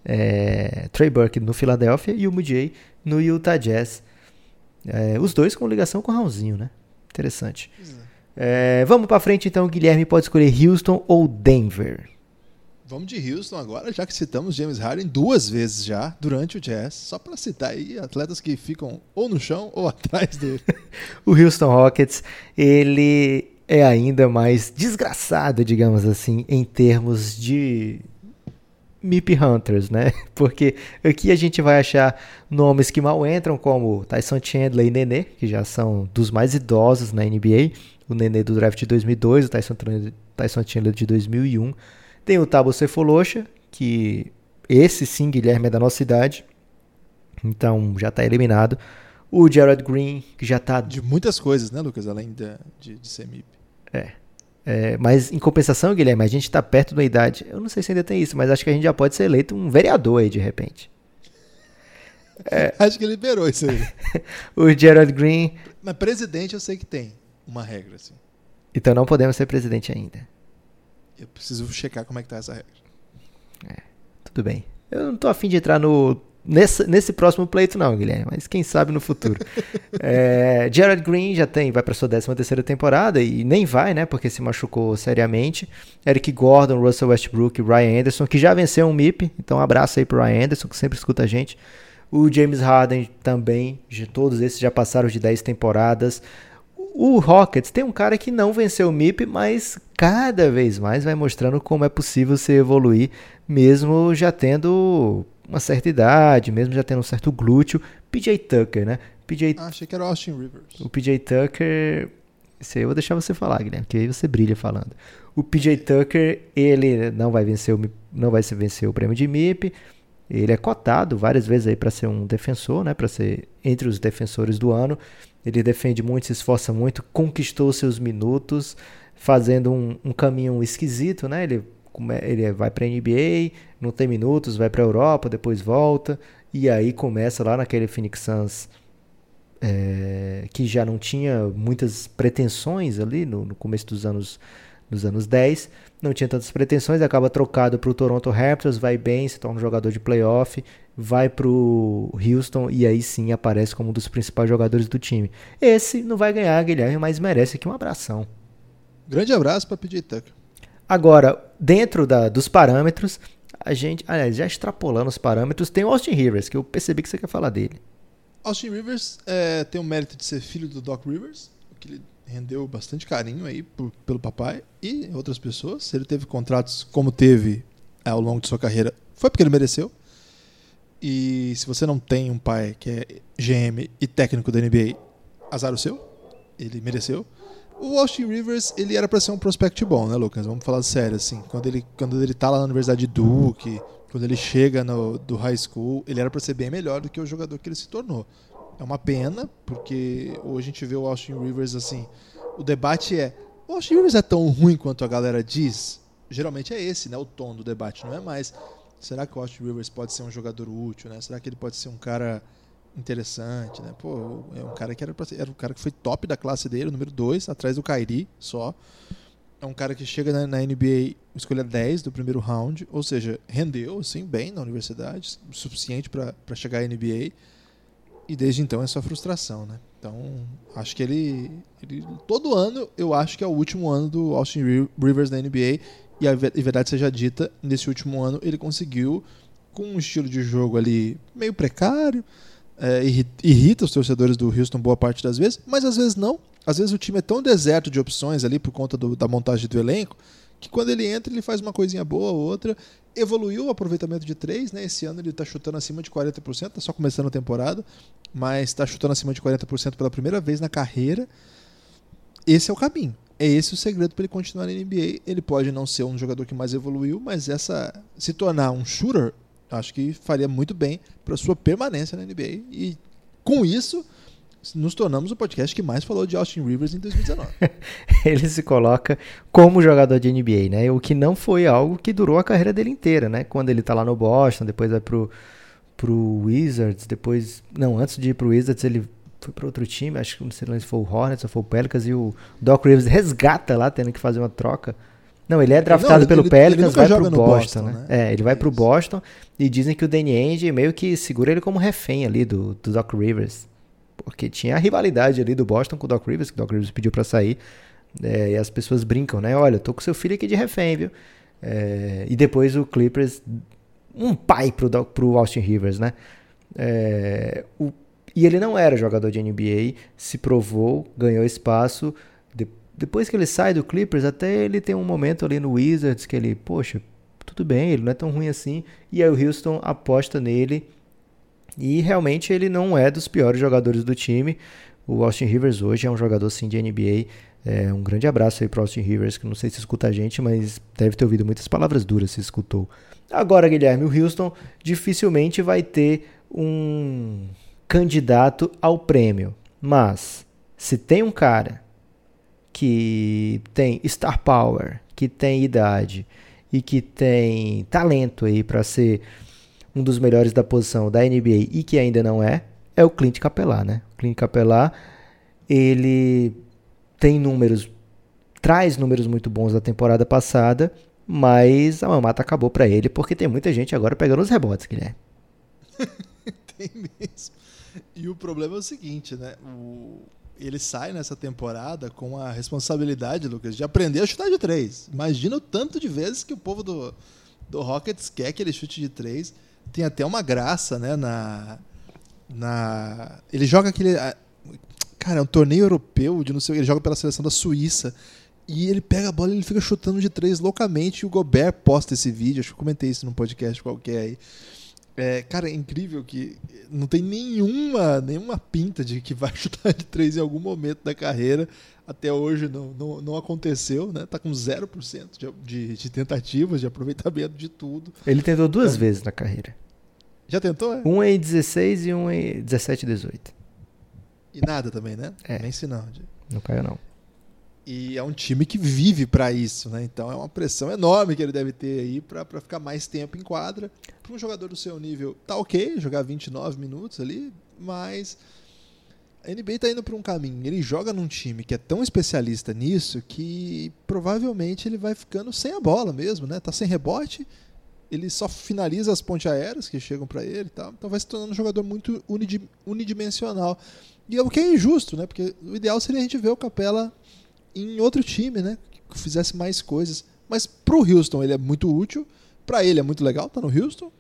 É, Trey Burke no Philadelphia e o Mudiay no Utah Jazz. É, os dois com ligação com o Raulzinho, né? Interessante. É, vamos pra frente então. O Guilherme pode escolher Houston ou Denver. Vamos de Houston agora, já que citamos James Harden duas vezes já durante o Jazz, só para citar aí atletas que ficam ou no chão ou atrás dele. o Houston Rockets, ele é ainda mais desgraçado, digamos assim, em termos de MIP Hunters, né? Porque aqui a gente vai achar nomes que mal entram, como Tyson Chandler e Nenê, que já são dos mais idosos na NBA. O Nenê do draft de 2002, o Tyson, Tyson Chandler de 2001. Tem o Tabo Cefolosha, que esse sim, Guilherme, é da nossa idade. Então já está eliminado. O Jared Green, que já está. De muitas coisas, né, Lucas? Além de, de, de ser MIP. É. é. Mas em compensação, Guilherme, a gente está perto da idade. Eu não sei se ainda tem isso, mas acho que a gente já pode ser eleito um vereador aí de repente. É. acho que liberou isso aí. o Gerald Green. Mas presidente eu sei que tem uma regra, assim. Então não podemos ser presidente ainda. Eu preciso checar como é que tá essa regra. É, tudo bem. Eu não tô afim de entrar no, nesse, nesse próximo pleito, não, Guilherme, mas quem sabe no futuro. é, Jared Green já tem, vai para sua 13 terceira temporada e nem vai, né? Porque se machucou seriamente. Eric Gordon, Russell Westbrook Ryan Anderson, que já venceu um MIP. Então, um abraço aí pro Ryan Anderson, que sempre escuta a gente. O James Harden também, de todos esses já passaram de 10 temporadas. O Rockets tem um cara que não venceu o MIP, mas cada vez mais vai mostrando como é possível se evoluir, mesmo já tendo uma certa idade, mesmo já tendo um certo glúteo. PJ Tucker, né? PJ, Ah, achei que era Austin Rivers. o PJ Tucker. Isso aí eu vou deixar você falar, Guilherme, porque aí você brilha falando. O PJ Tucker, ele não vai vencer o, não vai vencer o prêmio de MIP. Ele é cotado várias vezes aí para ser um defensor, né? Para ser entre os defensores do ano. Ele defende muito, se esforça muito, conquistou seus minutos, fazendo um, um caminho esquisito, né? Ele, ele vai para NBA, não tem minutos, vai para Europa, depois volta e aí começa lá naquele Phoenix Suns é, que já não tinha muitas pretensões ali no, no começo dos anos dos anos 10, não tinha tantas pretensões, acaba trocado para o Toronto Raptors, vai bem, se torna um jogador de playoff, vai para o Houston e aí sim aparece como um dos principais jogadores do time. Esse não vai ganhar, Guilherme, mas merece aqui um abração. Grande abraço para PJ Tucker. Agora, dentro da- dos parâmetros, a gente, aliás, já extrapolando os parâmetros, tem o Austin Rivers, que eu percebi que você quer falar dele. Austin Rivers é, tem o mérito de ser filho do Doc Rivers, o que ele rendeu bastante carinho aí por- pelo papai e outras pessoas. Se ele teve contratos como teve é, ao longo de sua carreira, foi porque ele mereceu. E se você não tem um pai que é GM e técnico da NBA, azar o seu, ele mereceu. O Austin Rivers, ele era para ser um prospect bom, né, Lucas? Vamos falar sério, assim. Quando ele, quando ele tá lá na Universidade de Duke, quando ele chega no, do high school, ele era para ser bem melhor do que o jogador que ele se tornou. É uma pena, porque hoje a gente vê o Austin Rivers assim. O debate é: o Austin Rivers é tão ruim quanto a galera diz? Geralmente é esse, né? O tom do debate, não é mais. Será que o Austin Rivers pode ser um jogador útil, né? Será que ele pode ser um cara interessante, né? Pô, é um cara que era, ser- era um cara que foi top da classe dele, número 2, atrás do Kyrie só. É um cara que chega na, na NBA, escolha 10 do primeiro round, ou seja, rendeu assim bem na universidade, o suficiente para chegar à NBA. E desde então é só frustração, né? Então, acho que ele, ele. Todo ano eu acho que é o último ano do Austin Ri- Rivers na NBA. E a ve- verdade seja dita, nesse último ano ele conseguiu, com um estilo de jogo ali meio precário, é, irri- irrita os torcedores do Houston boa parte das vezes, mas às vezes não. Às vezes o time é tão deserto de opções ali por conta do- da montagem do elenco que quando ele entra ele faz uma coisinha boa ou outra. Evoluiu o aproveitamento de três, né? Esse ano ele tá chutando acima de 40%, tá só começando a temporada, mas tá chutando acima de 40% pela primeira vez na carreira. Esse é o caminho. É esse o segredo para ele continuar na NBA. Ele pode não ser um jogador que mais evoluiu, mas essa se tornar um shooter, acho que faria muito bem para sua permanência na NBA. E com isso, nos tornamos o podcast que mais falou de Austin Rivers em 2019. ele se coloca como jogador de NBA, né? O que não foi algo que durou a carreira dele inteira, né? Quando ele tá lá no Boston, depois vai pro, pro Wizards, depois... Não, antes de ir pro Wizards, ele foi para outro time, acho que não sei se foi o Hornets ou foi o Pelicans, e o Doc Rivers resgata lá, tendo que fazer uma troca. Não, ele é draftado Não, ele- pelo ele- ele Pelicans, nunca vai pro Boston, Boston, né? né? É, ele vai pro. Boston e dizem que o Danny Ainge meio que segura ele como refém ali do, do Doc Rivers. Porque tinha a rivalidade ali do Boston com o Doc Rivers, que o Doc Rivers pediu pra sair. É, e as pessoas brincam, né? Olha, tô com seu filho aqui de refém, viu? É, e depois o Clippers, um pai pro, pro Austin Rivers, né? É, o- e ele não era jogador de NBA, se provou, ganhou espaço. De- depois que ele sai do Clippers, até ele tem um momento ali no Wizards que ele, poxa, tudo bem, ele não é tão ruim assim. E aí o Houston aposta nele. E realmente ele não é dos piores jogadores do time. O Austin Rivers hoje é um jogador sim de NBA. É, um grande abraço aí pro Austin Rivers, que não sei se escuta a gente, mas deve ter ouvido muitas palavras duras se escutou. Agora, Guilherme, o Houston dificilmente vai ter um candidato ao prêmio. Mas, se tem um cara que tem star power, que tem idade e que tem talento aí para ser um dos melhores da posição da NBA e que ainda não é, é o Clint Capela, né? O Clint Capela, ele tem números, traz números muito bons da temporada passada, mas a mamata acabou para ele porque tem muita gente agora pegando os rebotes, Guilherme. Tem mesmo. E o problema é o seguinte, né? O- Ele sai nessa temporada com a responsabilidade, Lucas, de aprender a chutar de três. Imagina o tanto de vezes que o povo do, do Rockets quer que ele chute de três. Tem até uma graça, né? Na. na... Ele joga aquele. Cara, é um torneio europeu de não sei. Ele joga pela seleção da Suíça. E ele pega a bola e ele fica chutando de três loucamente. E o Gobert posta esse vídeo. Acho que eu comentei isso num podcast qualquer aí. É, cara, é incrível que não tem nenhuma, nenhuma pinta de que vai chutar de três em algum momento da carreira. Até hoje não, não, não aconteceu, né? Tá com 0% de, de, de tentativas, de aproveitamento de tudo. Ele tentou duas é. vezes na carreira. Já tentou? É? Um em 16 e um em 17 e 18. E nada também, né? É. Nem sinal. Não caiu, não. E é um time que vive para isso, né? Então é uma pressão enorme que ele deve ter aí para ficar mais tempo em quadra. Para um jogador do seu nível, tá ok jogar 29 minutos ali, mas a NBA tá indo para um caminho. Ele joga num time que é tão especialista nisso que provavelmente ele vai ficando sem a bola mesmo, né? Tá sem rebote, ele só finaliza as pontes aéreas que chegam para ele, tá? então vai se tornando um jogador muito unidimensional. E é o que é injusto, né? Porque o ideal seria a gente ver o Capela em outro time, né? Que fizesse mais coisas. Mas pro Houston ele é muito útil, para ele é muito legal, tá no Houston.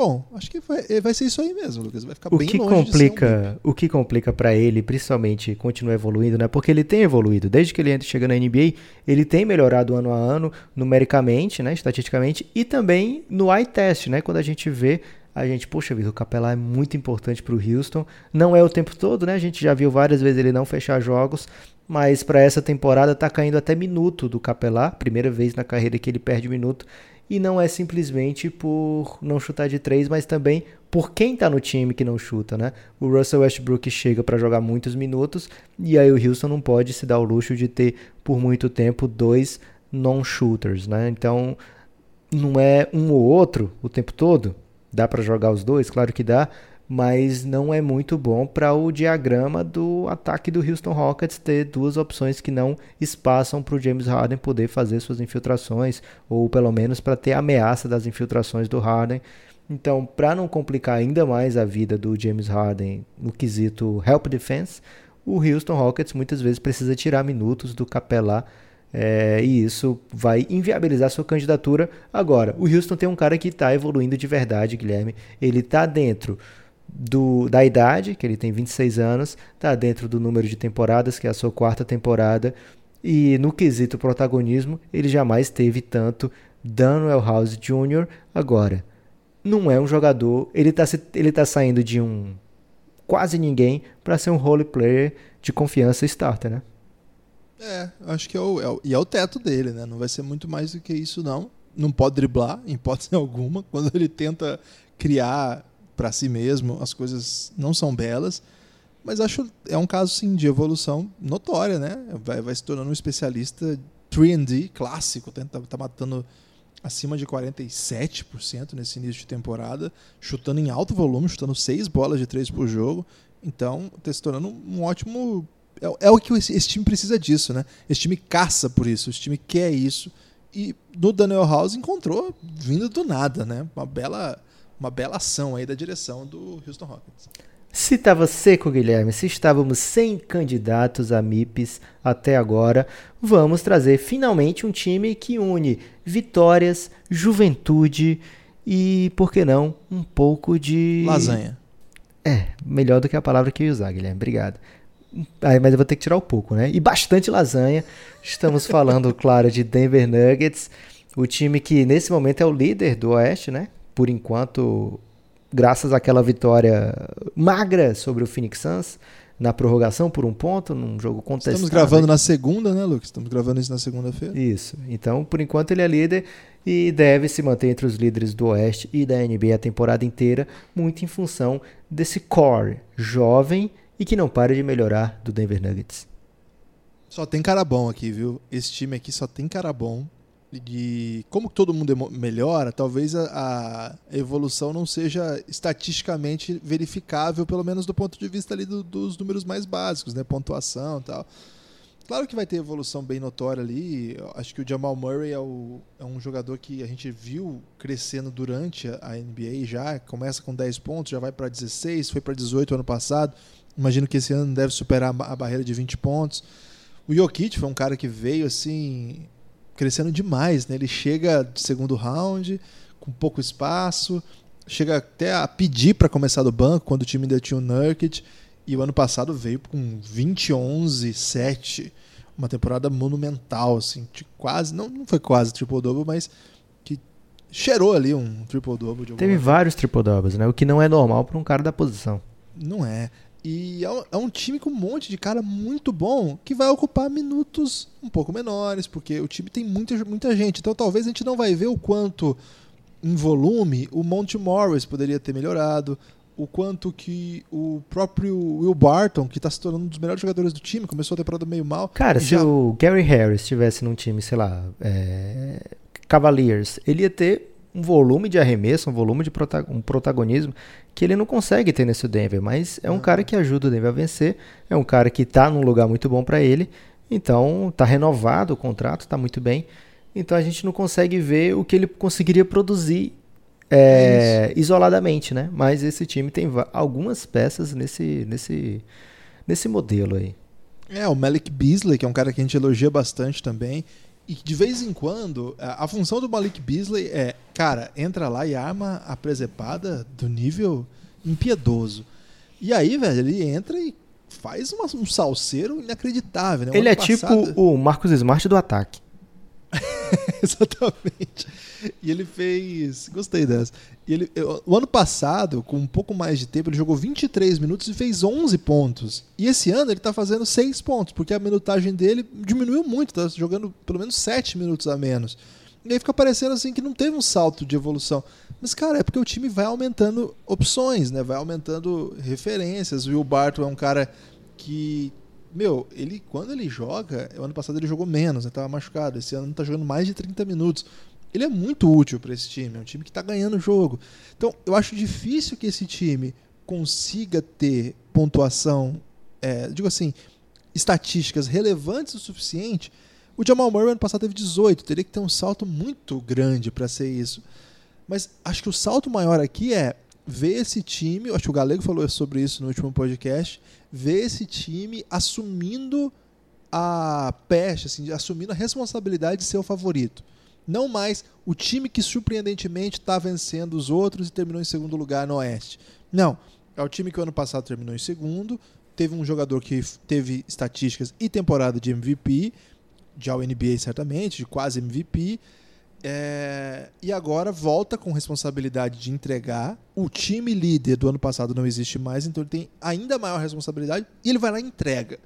Bom, acho que vai, vai ser isso aí mesmo, Lucas. Vai ficar o bem que longe complica, um... O que complica para ele, principalmente, continuar evoluindo, né? Porque ele tem evoluído. Desde que ele chega na NBA, ele tem melhorado ano a ano, numericamente, né? Estatisticamente, e também no eye test, né? Quando a gente vê a gente, poxa vida, o Capelá é muito importante para o Houston. Não é o tempo todo, né? A gente já viu várias vezes ele não fechar jogos, mas para essa temporada tá caindo até minuto do Capelá, primeira vez na carreira que ele perde minuto. E não é simplesmente por não chutar de três, mas também por quem tá no time que não chuta, né? O Russell Westbrook chega para jogar muitos minutos e aí o Houston não pode se dar o luxo de ter por muito tempo dois non-shooters, né? Então não é um ou outro o tempo todo, Dá para jogar os dois? Claro que dá, mas não é muito bom para o diagrama do ataque do Houston Rockets ter duas opções que não espaçam para o James Harden poder fazer suas infiltrações, ou pelo menos para ter ameaça das infiltrações do Harden. Então, para não complicar ainda mais a vida do James Harden no quesito help defense, o Houston Rockets muitas vezes precisa tirar minutos do Capelá é, e isso vai inviabilizar sua candidatura. Agora, o Houston tem um cara que está evoluindo de verdade, Guilherme. Ele está dentro do, da idade, que ele tem 26 anos, está dentro do número de temporadas, que é a sua quarta temporada. E no quesito protagonismo, ele jamais teve tanto Daniel House Jr. Agora, não é um jogador, ele está ele tá saindo de um quase ninguém para ser um role player de confiança starter, né? É, acho que é o, é o, e é o teto dele, né? Não vai ser muito mais do que isso, não. Não pode driblar, em hipótese alguma. Quando ele tenta criar para si mesmo, as coisas não são belas. Mas acho é um caso sim de evolução notória, né? Vai, vai se tornando um especialista 3D clássico, tá, tá matando acima de 47% nesse início de temporada, chutando em alto volume, chutando seis bolas de três por jogo. Então, está se tornando um ótimo é, é o que esse, esse, time precisa disso, né? Esse time caça por isso, esse time quer isso. E no Daniel House encontrou vindo do nada, né? Uma bela, uma bela ação aí da direção do Houston Rockets. Se estava seco, Guilherme, se estávamos sem candidatos a MIPs até agora, vamos trazer finalmente um time que une vitórias, juventude e, por que não, um pouco de. Lasanha. É, melhor do que a palavra que eu ia usar, Guilherme. Obrigado. Aí, mas eu vou ter que tirar um pouco, né? E bastante lasanha. Estamos falando, claro, de Denver Nuggets, o time que nesse momento é o líder do Oeste, né? Por enquanto, graças àquela vitória magra sobre o Phoenix Suns na prorrogação por um ponto, num jogo contestado. Estamos gravando na segunda, né, Lucas? Estamos gravando isso na segunda-feira. Isso. Então, por enquanto, ele é líder e deve se manter entre os líderes do Oeste e da NBA a temporada inteira, muito em função desse core jovem e que não para de melhorar do Denver Nuggets. Só tem cara bom aqui, viu? Esse time aqui só tem cara bom. E como todo mundo melhora, talvez a, a evolução não seja estatisticamente verificável, pelo menos do ponto de vista ali do, dos números mais básicos, né? Pontuação e tal. Claro que vai ter evolução bem notória ali. Acho que o Jamal Murray é, o, é, um jogador que a gente viu crescendo durante a NBA já. Começa com 10 pontos, já vai para 16, foi para 18 ano passado. Imagino que esse ano deve superar a barreira de 20 pontos. O Jokic foi um cara que veio assim crescendo demais, né? Ele chega de segundo round com pouco espaço, chega até a pedir para começar do banco quando o time ainda tinha o Nurkic e o ano passado veio com 20 11 7, uma temporada monumental assim, quase, não, não foi quase triple double, mas que cheirou ali um triple-double. de alguma Teve vários triple-doubles, né? O que não é normal para um cara da posição. Não é. E é um, é um time com um monte de cara muito bom que vai ocupar minutos um pouco menores, porque o time tem muita, muita gente. Então talvez a gente não vai ver o quanto em volume o Monty Morris poderia ter melhorado, o quanto que o próprio Will Barton, que está se tornando um dos melhores jogadores do time, começou a temporada meio mal. Cara, se já- o Gary Harris estivesse num time, sei lá, é, Cavaliers, ele ia ter um volume de arremesso, um volume de prota- um protagonismo que ele não consegue ter nesse Denver, mas é um cara que ajuda o Denver a vencer, é um cara que tá num lugar muito bom para ele, então tá renovado o contrato, tá muito bem, então a gente não consegue ver o que ele conseguiria produzir é, isoladamente, né? Mas esse time tem algumas peças nesse, nesse, nesse modelo aí. É, o Malik Beasley, que é um cara que a gente elogia bastante também. E de vez em quando, a, a função do Malik Beasley é, cara, entra lá e arma a presepada do nível impiedoso. E aí, velho, ele entra e faz uma- um salseiro inacreditável, né? Ele é tipo passado- o Marcos Smart do ataque. Exatamente. E ele fez. Gostei dessa. E ele, o ano passado, com um pouco mais de tempo, ele jogou 23 minutos e fez 11 pontos. E esse ano ele tá fazendo 6 pontos, porque a minutagem dele diminuiu muito, tá jogando pelo menos 7 minutos a menos. E aí fica parecendo assim que não teve um salto de evolução. Mas, cara, é porque o time vai aumentando opções, né? Vai aumentando referências. O Will Barton é um cara que. Meu, ele quando ele joga, o ano passado ele jogou menos, né? Tava machucado. Esse ano tá jogando mais de 30 minutos. Ele é muito útil para esse time, é um time que tá ganhando o jogo. Então, eu acho difícil que esse time consiga ter pontuação, é, digo assim, estatísticas relevantes o suficiente. O Jamal Murray ano passado teve 18, teria que ter um salto muito grande para ser isso. Mas acho que o salto maior aqui é ver esse time, acho que o Galego falou sobre isso no último podcast, ver esse time assumindo a peste, assim, assumindo a responsabilidade de ser o favorito. Não mais o time que surpreendentemente está vencendo os outros e terminou em segundo lugar no Oeste. Não. É o time que o ano passado terminou em segundo, teve um jogador que teve estatísticas e temporada de MVP, de All NBA certamente, de quase MVP, é, e agora volta com responsabilidade de entregar. O time líder do ano passado não existe mais, então ele tem ainda maior responsabilidade e ele vai lá e entrega.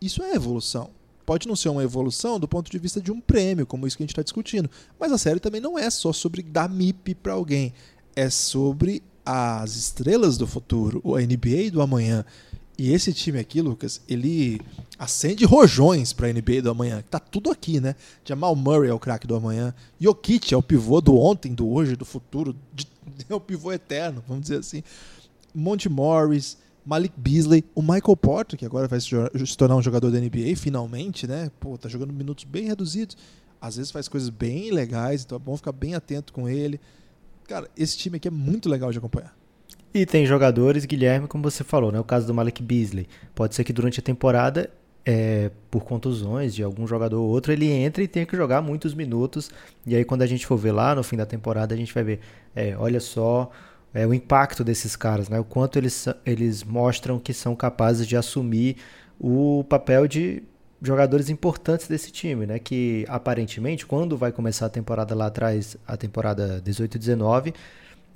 Isso é evolução. Pode não ser uma evolução do ponto de vista de um prêmio, como isso que a gente está discutindo. Mas a série também não é só sobre dar MIP para alguém. É sobre as estrelas do futuro, o NBA do amanhã. E esse time aqui, Lucas, ele acende rojões para a NBA do amanhã. Tá tudo aqui, né? Jamal Murray é o craque do amanhã. Jokic é o pivô do ontem, do hoje, do futuro. é o pivô eterno, vamos dizer assim. Monte Morris, Malik Beasley, o Michael Porter, que agora vai se tornar um jogador da NBA, finalmente, né? Pô, tá jogando minutos bem reduzidos. Às vezes faz coisas bem legais, então é bom ficar bem atento com ele. Cara, esse time aqui é muito legal de acompanhar. E tem jogadores, Guilherme, como você falou, né? O caso do Malik Beasley. Pode ser que durante a temporada, é, por contusões de algum jogador ou outro, ele entre e tenha que jogar muitos minutos. E aí, quando a gente for ver lá no fim da temporada, a gente vai ver, é, olha só é, o impacto desses caras, né? O quanto eles, eles mostram que são capazes de assumir o papel de jogadores importantes desse time, né? Que aparentemente, quando vai começar a temporada lá atrás, a temporada 18-19,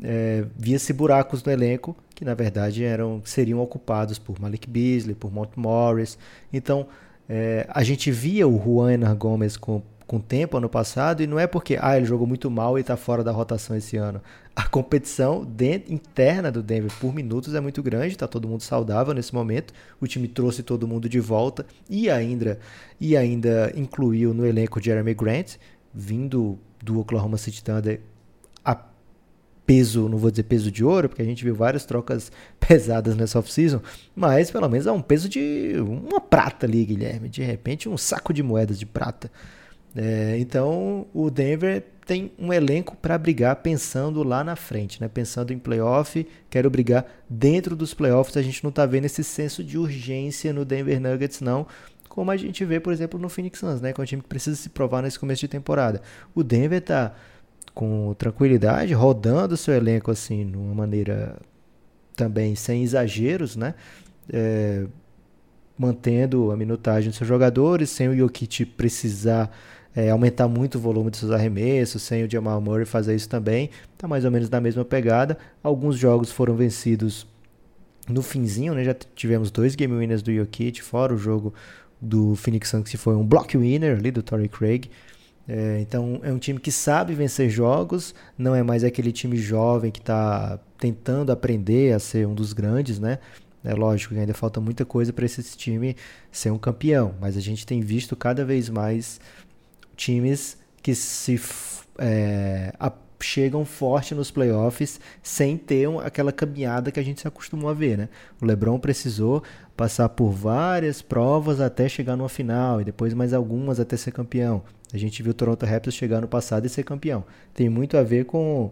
é, via-se buracos no elenco que na verdade eram seriam ocupados por Malik Beasley, por Mont Morris. Então é, a gente via o Juan Gomes com com tempo ano passado e não é porque ah, ele jogou muito mal e está fora da rotação esse ano. A competição dentro, interna do Denver por minutos é muito grande, está todo mundo saudável nesse momento. O time trouxe todo mundo de volta e ainda e ainda incluiu no elenco Jeremy Grant, vindo do Oklahoma City Thunder peso, não vou dizer peso de ouro, porque a gente viu várias trocas pesadas nessa off-season, mas pelo menos é um peso de uma prata ali, Guilherme. De repente, um saco de moedas de prata. É, então, o Denver tem um elenco para brigar pensando lá na frente, né? pensando em playoff, quero brigar dentro dos playoffs. A gente não está vendo esse senso de urgência no Denver Nuggets, não. Como a gente vê, por exemplo, no Phoenix Suns, né? que é um time que precisa se provar nesse começo de temporada. O Denver está com tranquilidade, rodando seu elenco assim, de uma maneira também sem exageros, né? É, mantendo a minutagem dos seus jogadores, sem o Jokic precisar é, aumentar muito o volume de seus arremessos, sem o Jamal Murray fazer isso também. Está mais ou menos na mesma pegada. Alguns jogos foram vencidos no finzinho, né? Já tivemos dois game winners do Jokic, fora o jogo do Phoenix Suns que foi um block winner ali do Torrey Craig. É, então é um time que sabe vencer jogos, não é mais aquele time jovem que está tentando aprender a ser um dos grandes, né? É lógico que ainda falta muita coisa para esse time ser um campeão, mas a gente tem visto cada vez mais times que se é, a, chegam forte nos playoffs sem ter um, aquela caminhada que a gente se acostumou a ver, né? O LeBron precisou passar por várias provas até chegar numa final e depois mais algumas até ser campeão. A gente viu o Toronto Raptors chegar no passado e ser campeão. Tem muito a ver com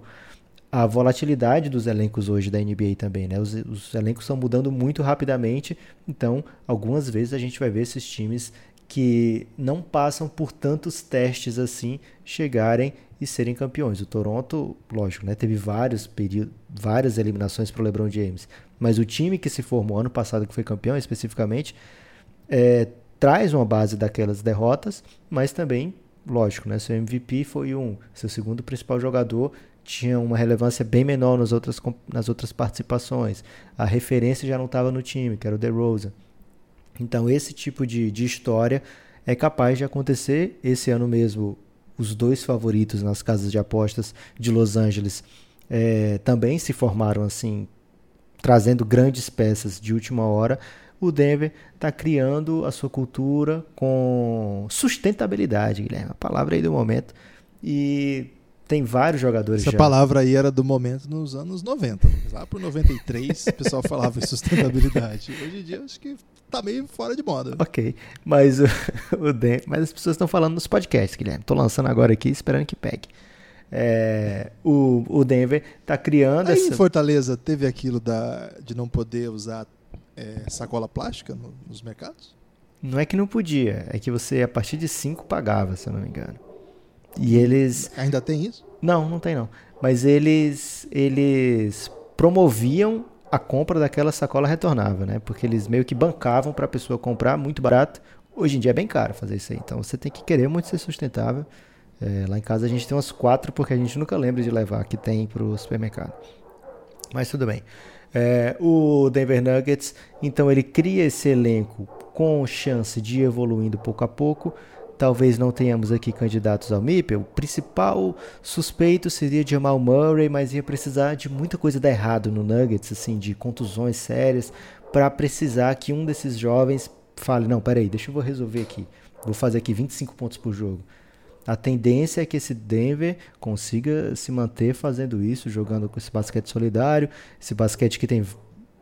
a volatilidade dos elencos hoje da NBA também, né? Os, os elencos estão mudando muito rapidamente, então algumas vezes a gente vai ver esses times que não passam por tantos testes assim chegarem e serem campeões. O Toronto, lógico, né, teve vários períodos, várias eliminações para o LeBron James, mas o time que se formou ano passado que foi campeão especificamente é, traz uma base daquelas derrotas, mas também, lógico, né, seu MVP foi um, seu segundo principal jogador tinha uma relevância bem menor nas outras, nas outras participações. A referência já não estava no time, que era o DeRozan. Então, esse tipo de, de história é capaz de acontecer. Esse ano mesmo, os dois favoritos nas casas de apostas de Los Angeles é, também se formaram assim, trazendo grandes peças de última hora. O Denver está criando a sua cultura com sustentabilidade, Guilherme, a palavra aí do momento. E tem vários jogadores Essa já. palavra aí era do momento nos anos 90. Lá por 93, o pessoal falava em sustentabilidade. Hoje em dia, acho que tá meio fora de moda. Ok, mas o, o Den mas as pessoas estão falando nos podcasts, Guilherme. Tô lançando agora aqui, esperando que pegue. É, o, o Denver tá criando Aí essa... em Fortaleza teve aquilo da, de não poder usar é, sacola plástica no, nos mercados? Não é que não podia, é que você a partir de 5 pagava, se eu não me engano. E eles. Ainda tem isso? Não, não tem não. Mas eles eles promoviam a compra daquela sacola retornável, né? Porque eles meio que bancavam para a pessoa comprar muito barato. Hoje em dia é bem caro fazer isso aí. Então você tem que querer muito ser sustentável. É, lá em casa a gente tem umas quatro porque a gente nunca lembra de levar que tem para o supermercado. Mas tudo bem. É, o Denver Nuggets, então ele cria esse elenco com chance de ir evoluindo pouco a pouco. Talvez não tenhamos aqui candidatos ao MIP. O principal suspeito seria Jamal Murray, mas ia precisar de muita coisa dar errado no Nuggets, assim, de contusões sérias, para precisar que um desses jovens fale: Não, peraí, deixa eu resolver aqui. Vou fazer aqui 25 pontos por jogo. A tendência é que esse Denver consiga se manter fazendo isso, jogando com esse basquete solidário, esse basquete que tem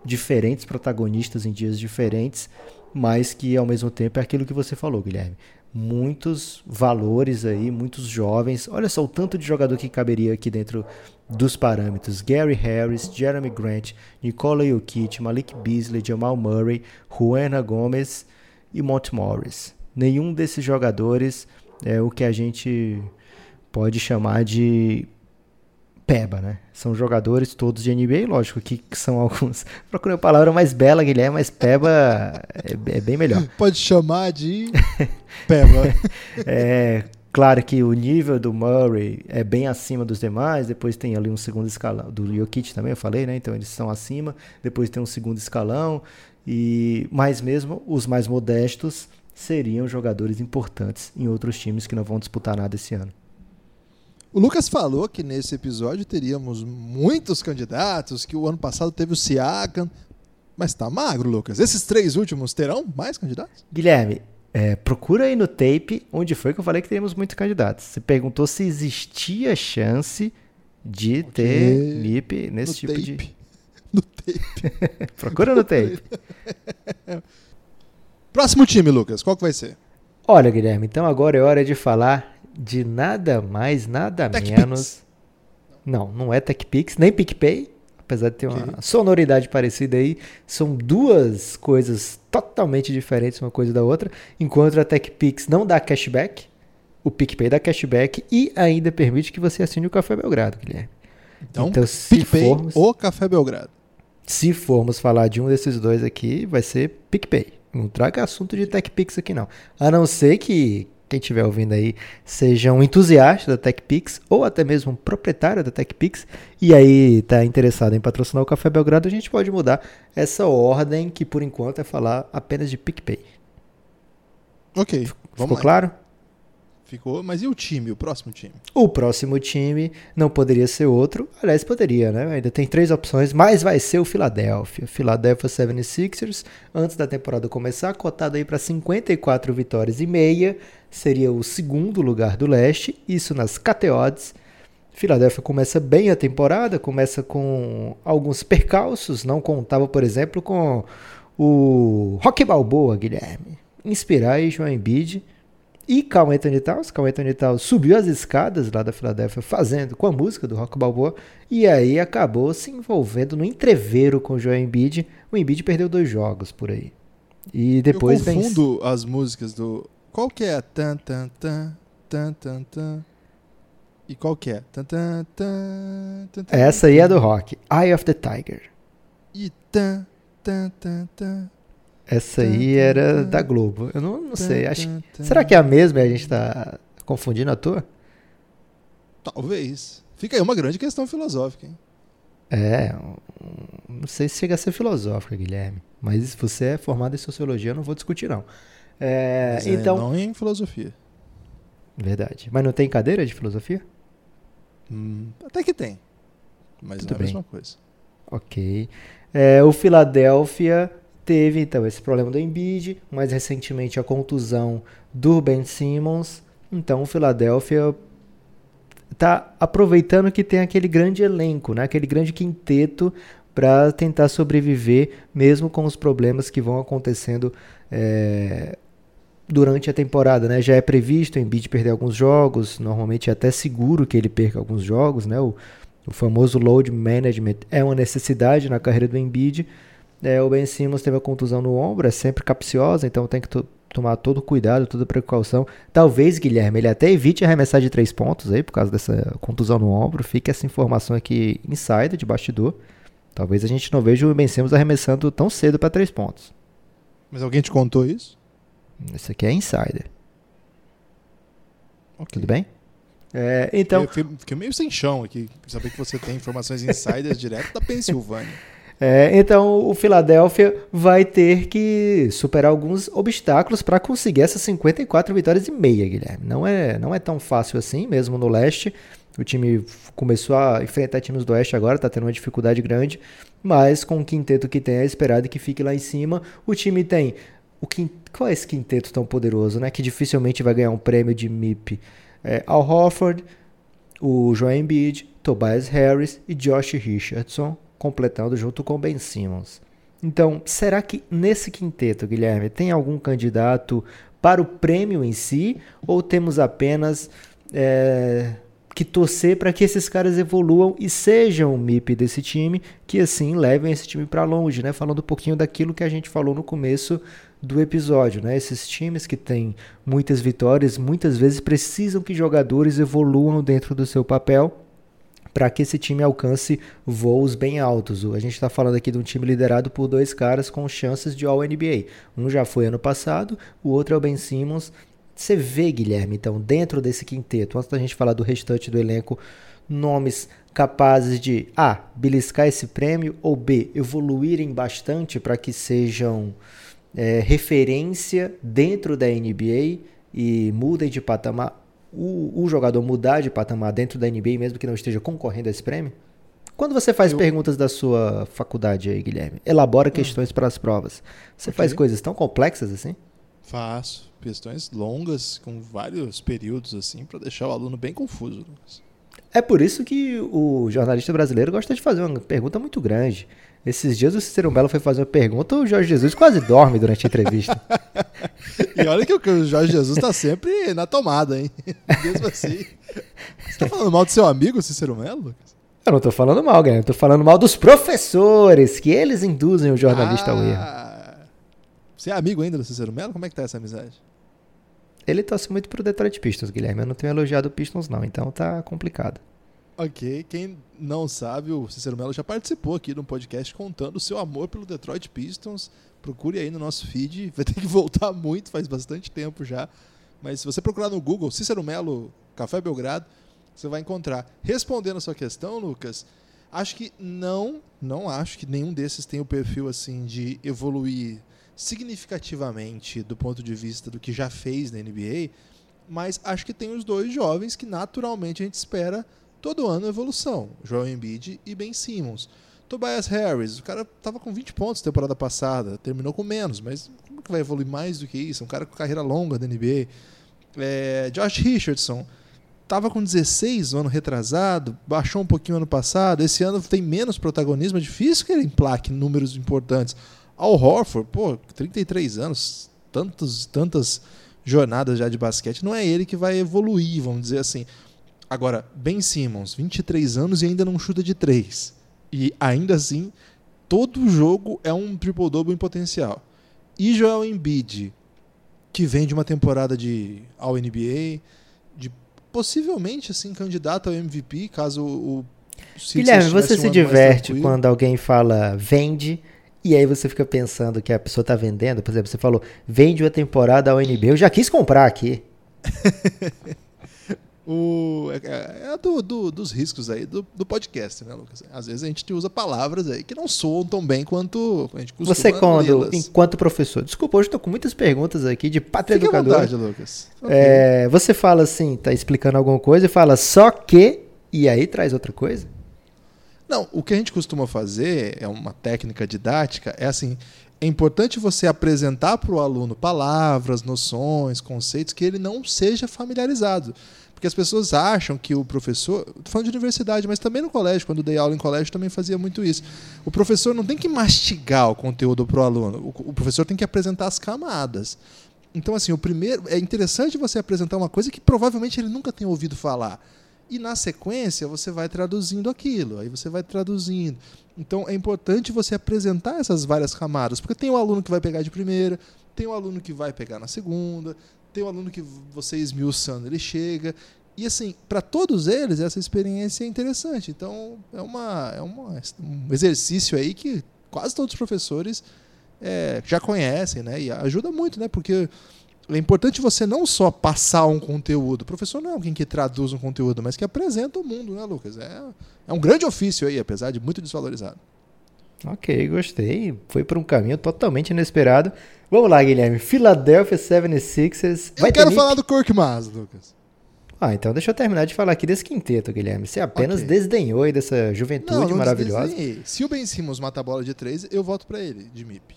diferentes protagonistas em dias diferentes, mas que ao mesmo tempo é aquilo que você falou, Guilherme muitos valores aí, muitos jovens. Olha só o tanto de jogador que caberia aqui dentro dos parâmetros. Gary Harris, Jeremy Grant, Nikola Jokic, Malik Beasley, Jamal Murray, Juana Gomes e Mont Morris. Nenhum desses jogadores é o que a gente pode chamar de peba, né? São jogadores todos de NBA, lógico que são alguns. Procurei a palavra mais bela, Guilherme, mas peba é, é bem melhor. Pode chamar de peba. é claro que o nível do Murray é bem acima dos demais. Depois tem ali um segundo escalão do Jokic também, eu falei, né? Então eles estão acima. Depois tem um segundo escalão e mais mesmo os mais modestos seriam jogadores importantes em outros times que não vão disputar nada esse ano. O Lucas falou que nesse episódio teríamos muitos candidatos, que o ano passado teve o Siakam, mas tá magro, Lucas. Esses três últimos terão mais candidatos? Guilherme, é, procura aí no tape onde foi que eu falei que teríamos muitos candidatos. Você perguntou se existia chance de Porque ter MIP nesse tipo tape. de. No tape. procura no tape. Próximo time, Lucas, qual que vai ser? Olha, Guilherme, então agora é hora de falar de nada mais, nada Tech menos. Pix. Não, não é TechPix, nem PicPay, apesar de ter uma sonoridade parecida aí. São duas coisas totalmente diferentes uma coisa da outra. Enquanto a TechPix não dá cashback, o PicPay dá cashback e ainda permite que você assine o Café Belgrado, Guilherme. Então, Então, se PicPay formos- ou Café Belgrado. Se formos falar de um desses dois aqui, vai ser PicPay. Não traga assunto de TechPix aqui não. A não ser que quem estiver ouvindo aí seja um entusiasta da TechPix ou até mesmo um proprietário da TechPix e aí está interessado em patrocinar o Café Belgrado, a gente pode mudar essa ordem que por enquanto é falar apenas de PicPay. Ok. Ficou claro? Ficou, mas e o time, o próximo time? O próximo time não poderia ser outro. Aliás, poderia, né? Ainda tem três opções, mas vai ser o Philadelphia. Philadelphia 76ers, antes da temporada começar, cotado aí para 54 vitórias e meia. Seria o segundo lugar do leste, isso nas KTODs. Philadelphia começa bem a temporada, começa com alguns percalços. Não contava, por exemplo, com o Rock Balboa, Guilherme. Inspirar e João Embiid e Carl Anthony Towns. Carl Anthony Towns subiu as escadas lá da Filadélfia fazendo com a música do Rock Balboa e aí acabou se envolvendo no entreveiro com o Joel Embiid. O Embiid perdeu dois jogos por aí. E depois Eu confundo vem... as músicas do qual que é? Tan tan tan tan tan tan. E qual que é? Tan, tan, tan, tan, Essa aí é do rock. Eye of the Tiger. E tan tan tan tan. Essa aí era da Globo. Eu não, não sei. Acho... Será que é a mesma e a gente está confundindo à toa? Talvez. Fica aí uma grande questão filosófica, hein? É, não sei se chega a ser filosófica, Guilherme. Mas se você é formado em sociologia, eu não vou discutir, não. É, é então, não em filosofia. Verdade. Mas não tem cadeira de filosofia? Hum, até que tem. Mas Tudo não é a mesma coisa. Ok. É, o Philadelphia Teve então esse problema do Embiid, mais recentemente a contusão do Ben Simmons. Então o Philadelphia está aproveitando que tem aquele grande elenco, né? aquele grande quinteto para tentar sobreviver, mesmo com os problemas que vão acontecendo é, durante a temporada. Né? Já é previsto o Embiid perder alguns jogos, normalmente é até seguro que ele perca alguns jogos. Né? O, o famoso load management é uma necessidade na carreira do Embiid. É, o Ben Simmons teve a contusão no ombro, é sempre capciosa, então tem que tomar todo cuidado, toda precaução. Talvez, Guilherme, ele até evite arremessar de três pontos aí, por causa dessa contusão no ombro. Fique essa informação aqui insider, de bastidor. Talvez a gente não veja o Ben Simmons arremessando tão cedo para três pontos. Mas alguém te contou isso? Isso aqui é insider. Okay. Tudo bem? É, então. Eu fiquei meio sem chão aqui, saber que você tem informações insiders direto da Pensilvânia. É, então o Philadelphia vai ter que superar alguns obstáculos para conseguir essas 54 vitórias e meia, Guilherme. Não é, não é tão fácil assim, mesmo no leste. O time começou a enfrentar times do oeste agora, está tendo uma dificuldade grande, mas com o quinteto que tem é esperado que fique lá em cima. O time tem o quinteto, qual é esse quinteto tão poderoso, né? Que dificilmente vai ganhar um prêmio de MIP. É, Al Horford, o Joel Embiid, Tobias Harris e Josh Richardson completando junto com Ben Simmons. Então, será que nesse quinteto, Guilherme, tem algum candidato para o prêmio em si? Ou temos apenas é, que torcer para que esses caras evoluam e sejam o MIP desse time, que assim levem esse time para longe, né? Falando um pouquinho daquilo que a gente falou no começo do episódio, né? Esses times que têm muitas vitórias, muitas vezes precisam que jogadores evoluam dentro do seu papel para que esse time alcance voos bem altos. A gente está falando aqui de um time liderado por dois caras com chances de All-NBA. Um já foi ano passado, o outro é o Ben Simmons. Você vê, Guilherme, então, dentro desse quinteto, antes da gente falar do restante do elenco, nomes capazes de A. beliscar esse prêmio ou B. evoluírem bastante para que sejam é, referência dentro da NBA e mudem de patamar o, o, jogador mudar de patamar dentro da NBA, mesmo que não esteja concorrendo a esse prêmio? Quando você faz eu... perguntas da sua faculdade aí, Guilherme, elabora hum. questões para as provas. Você okay. faz coisas tão complexas assim? Faço. Questões longas, com vários períodos, assim, para deixar o aluno bem confuso. É por isso que o jornalista brasileiro gosta de fazer uma pergunta muito grande. Esses dias o Cícero Melo foi fazer uma pergunta, o Jorge Jesus quase dorme durante a entrevista. e olha que o Jorge Jesus está sempre na tomada, hein? Mesmo assim. Você está falando mal do seu amigo, Cícero Melo, Lucas? Eu não estou falando mal, Guilherme. Estou falando mal dos professores, que eles induzem o jornalista ah, ao erro. Você é amigo ainda do Cícero Melo? Como é que tá essa amizade? Ele torce muito pro Detroit Pistons, Guilherme. Eu não tenho elogiado o Pistons, não. Então tá complicado. Ok, quem não sabe, o Cícero Melo já participou aqui de um podcast contando o seu amor pelo Detroit Pistons. Procure aí no nosso feed, vai ter que voltar muito, faz bastante tempo já. Mas se você procurar no Google Cícero Melo Café Belgrado, você vai encontrar. Respondendo a sua questão, Lucas, acho que não, não acho que nenhum desses tem o perfil assim de evoluir significativamente do ponto de vista do que já fez na NBA, mas acho que tem os dois jovens que naturalmente a gente espera todo ano evolução, Joel Embiid e Ben Simmons. Tobias Harris, o cara tava com 20 pontos temporada passada, terminou com menos, mas como que vai evoluir mais do que isso? Um cara com carreira longa da NBA. É, Josh Richardson, tava com 16 no ano retrasado, baixou um pouquinho ano passado, esse ano tem menos protagonismo, é difícil que ele emplaque números importantes. Al Horford, pô, 33 anos, tantos, tantas jornadas já de basquete, não é ele que vai evoluir, vamos dizer assim. Agora, Ben Simmons, 23 anos e ainda não chuta de 3. E ainda assim, todo jogo é um triple-double em potencial. E Joel Embiid, que vem de uma temporada de All-NBA, de possivelmente assim candidato ao MVP, caso o Guilherme, você se diverte quando alguém fala vende e aí você fica pensando que a pessoa está vendendo, por exemplo, você falou vende uma temporada ao NBA, eu já quis comprar aqui. o, é, é, é do, do, dos riscos aí do, do, podcast, né, Lucas? Às vezes a gente usa palavras aí que não soam tão bem quanto a gente costuma Você, quando, enquanto professor, desculpa, hoje estou com muitas perguntas aqui de pátria Fique educadora. Vontade, Lucas. É. Você fala assim, tá explicando alguma coisa e fala só que, e aí traz outra coisa? Não, o que a gente costuma fazer, é uma técnica didática, é assim, é importante você apresentar para o aluno palavras, noções, conceitos que ele não seja familiarizado. Porque as pessoas acham que o professor. Estou falando de universidade, mas também no colégio, quando dei aula em colégio, também fazia muito isso. O professor não tem que mastigar o conteúdo para o aluno. O professor tem que apresentar as camadas. Então, assim, o primeiro. É interessante você apresentar uma coisa que provavelmente ele nunca tem ouvido falar. E na sequência você vai traduzindo aquilo, aí você vai traduzindo. Então é importante você apresentar essas várias camadas, porque tem o aluno que vai pegar de primeira, tem o aluno que vai pegar na segunda, tem um aluno que você esmiuçando, ele chega. E assim, para todos eles, essa experiência é interessante. Então, é, uma, é uma, um exercício aí que quase todos os professores é, já conhecem, né? E ajuda muito, né? Porque é importante você não só passar um conteúdo. O professor não é alguém que traduz um conteúdo, mas que apresenta o mundo, né, Lucas? É, é um grande ofício aí, apesar de muito desvalorizado. Ok, gostei. Foi por um caminho totalmente inesperado. Vamos lá, Guilherme. Philadelphia 76ers. Vai eu quero falar do Kirk Mas, Lucas. Ah, então deixa eu terminar de falar aqui desse quinteto, Guilherme. Você apenas okay. desdenhou aí dessa juventude não, não maravilhosa. Desdenhei. Se o Ben Simmons mata a bola de três, eu voto para ele, de MIP.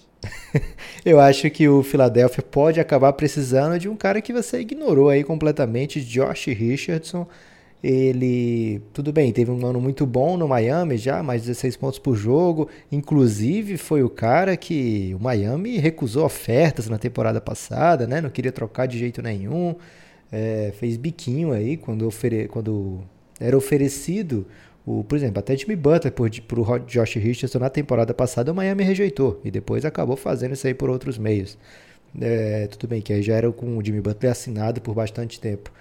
eu acho que o Philadelphia pode acabar precisando de um cara que você ignorou aí completamente, Josh Richardson. Ele, tudo bem, teve um ano muito bom no Miami já, mais 16 pontos por jogo. Inclusive, foi o cara que o Miami recusou ofertas na temporada passada, né? Não queria trocar de jeito nenhum. É, fez biquinho aí quando, ofere... quando era oferecido. O, por exemplo, até Jimmy Butler por, por Josh Richardson na temporada passada, o Miami rejeitou. E depois acabou fazendo isso aí por outros meios. É, tudo bem, que aí já era com o Jimmy Butler assinado por bastante tempo.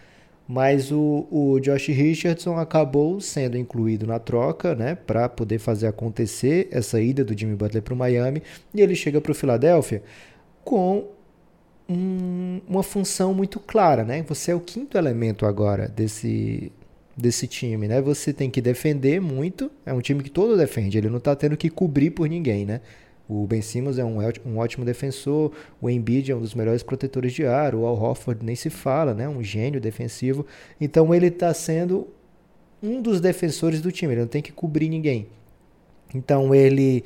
Mas o, o Josh Richardson acabou sendo incluído na troca, né, para poder fazer acontecer essa ida do Jimmy Butler para o Miami. E ele chega para o Philadelphia com um, uma função muito clara, né? Você é o quinto elemento agora desse, desse time, né? Você tem que defender muito. É um time que todo defende. Ele não está tendo que cobrir por ninguém, né? O Ben Simmons é um, um ótimo defensor, o Embiid é um dos melhores protetores de ar, o Al Horford nem se fala, né? um gênio defensivo. Então ele está sendo um dos defensores do time, ele não tem que cobrir ninguém. Então ele,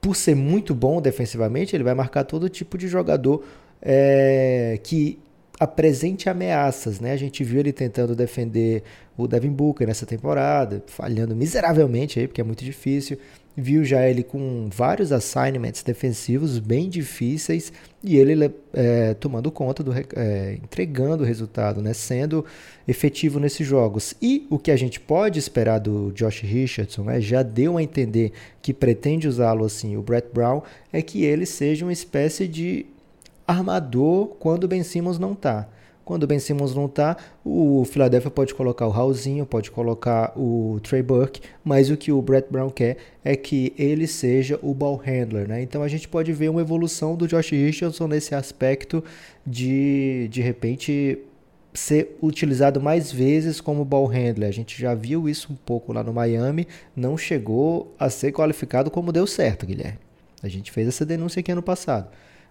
por ser muito bom defensivamente, ele vai marcar todo tipo de jogador é, que apresente ameaças, né? A gente viu ele tentando defender o Devin Booker nessa temporada, falhando miseravelmente aí, porque é muito difícil viu já ele com vários assignments defensivos bem difíceis e ele é, tomando conta do é, entregando o resultado, né, sendo efetivo nesses jogos. E o que a gente pode esperar do Josh Richardson, né, já deu a entender que pretende usá-lo assim, o Brett Brown, é que ele seja uma espécie de armador quando o Ben Simmons não está Quando o Ben Simmons não tá, o Philadelphia pode colocar o Raulzinho, pode colocar o Trey Burke, mas o que o Brett Brown quer é que ele seja o ball handler, né? Então a gente pode ver uma evolução do Josh Richardson nesse aspecto de de repente ser utilizado mais vezes como ball handler. A gente já viu isso um pouco lá no Miami, não chegou a ser qualificado como deu certo, Guilherme. A gente fez essa denúncia aqui ano passado.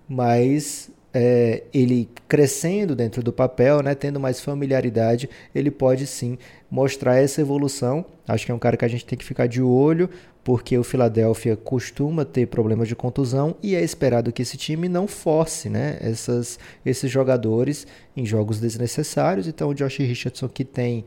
Mas é, ele crescendo dentro do papel, né, tendo mais familiaridade, ele pode sim mostrar essa evolução. Acho que é um cara que a gente tem que ficar de olho, porque o Philadelphia costuma ter problemas de contusão e é esperado que esse time não force né, essas, esses jogadores em jogos desnecessários. Então, o Josh Richardson, que tem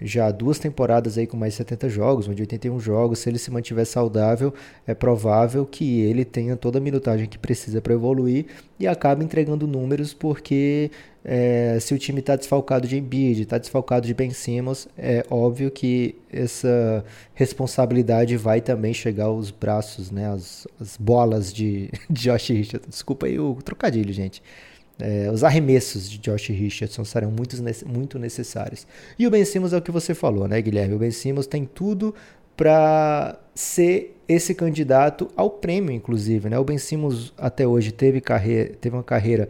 já duas temporadas aí com mais 70 jogos, onde 81 jogos, se ele se mantiver saudável, é provável que ele tenha toda a minutagem que precisa para evoluir e acabe entregando números, porque é, se o time está desfalcado de Embiid, está desfalcado de Ben Simmons, é óbvio que essa responsabilidade vai também chegar aos braços, né, as, as bolas de, de Josh Richardson. Desculpa aí o trocadilho, gente. É, os arremessos de Josh Richardson serão muito, muito necessários. E o Ben Simmons é o que você falou, né, Guilherme? O Ben Simmons tem tudo para ser esse candidato ao prêmio, inclusive. Né? O Ben Simmons até hoje teve, carreira, teve uma carreira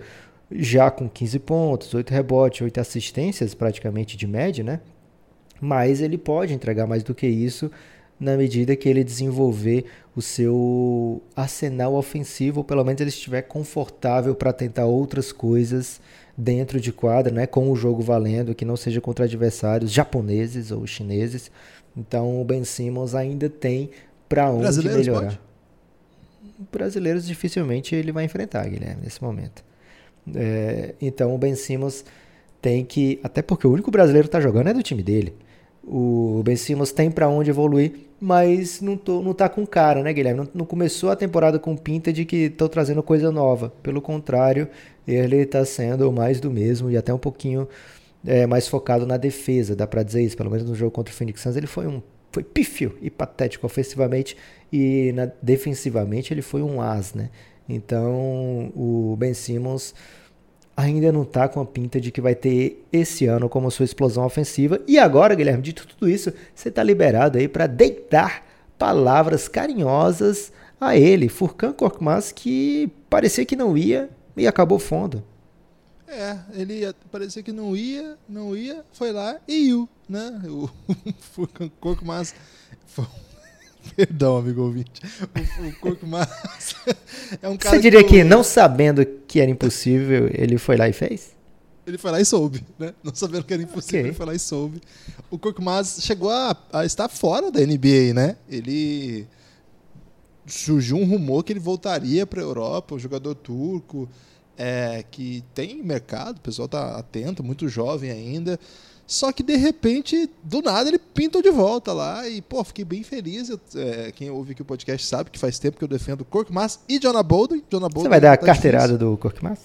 já com 15 pontos, 8 rebotes, 8 assistências praticamente de média, né? Mas ele pode entregar mais do que isso na medida que ele desenvolver o seu arsenal ofensivo, ou pelo menos ele estiver confortável para tentar outras coisas dentro de quadra, né, com o jogo valendo, que não seja contra adversários japoneses ou chineses. Então o Ben Simmons ainda tem para onde Brasileiros melhorar. Pode? Brasileiros dificilmente ele vai enfrentar, Guilherme, nesse momento. É, então o Ben Simmons tem que, até porque o único brasileiro que está jogando é do time dele. O Ben Simmons tem para onde evoluir, mas não, tô, não tá com cara, né, Guilherme? Não, não começou a temporada com pinta de que estão trazendo coisa nova. Pelo contrário, ele está sendo mais do mesmo e até um pouquinho é, mais focado na defesa, dá para dizer isso. Pelo menos no jogo contra o Phoenix Suns ele foi um foi pífio e patético ofensivamente e na, defensivamente ele foi um as, né? Então o Ben Simmons ainda não está com a pinta de que vai ter esse ano como sua explosão ofensiva. E agora, Guilherme, dito tudo isso, você está liberado aí para deitar palavras carinhosas a ele, Furkan Korkmaz, que parecia que não ia e acabou fundo. É, ele ia, parecia que não ia, não ia, foi lá e iu, né? O Furkan Korkmaz foi Perdão, amigo ouvinte. O, o Korkmaz é um cara. Você diria que, que, não sabendo que era impossível, ele foi lá e fez? Ele foi lá e soube, né? Não sabendo que era impossível, okay. ele foi lá e soube. O Korkmaz chegou a, a estar fora da NBA, né? Ele surgiu um rumor que ele voltaria para a Europa, um jogador turco, é, que tem mercado, o pessoal está atento, muito jovem ainda. Só que de repente, do nada, ele pintou de volta lá e, pô, fiquei bem feliz. Eu, é, quem ouve aqui o podcast sabe que faz tempo que eu defendo Korkmaz e Jonah Bolden. Jonah Bolden Você vai dar a tá carteirada difícil. do Korkmaz?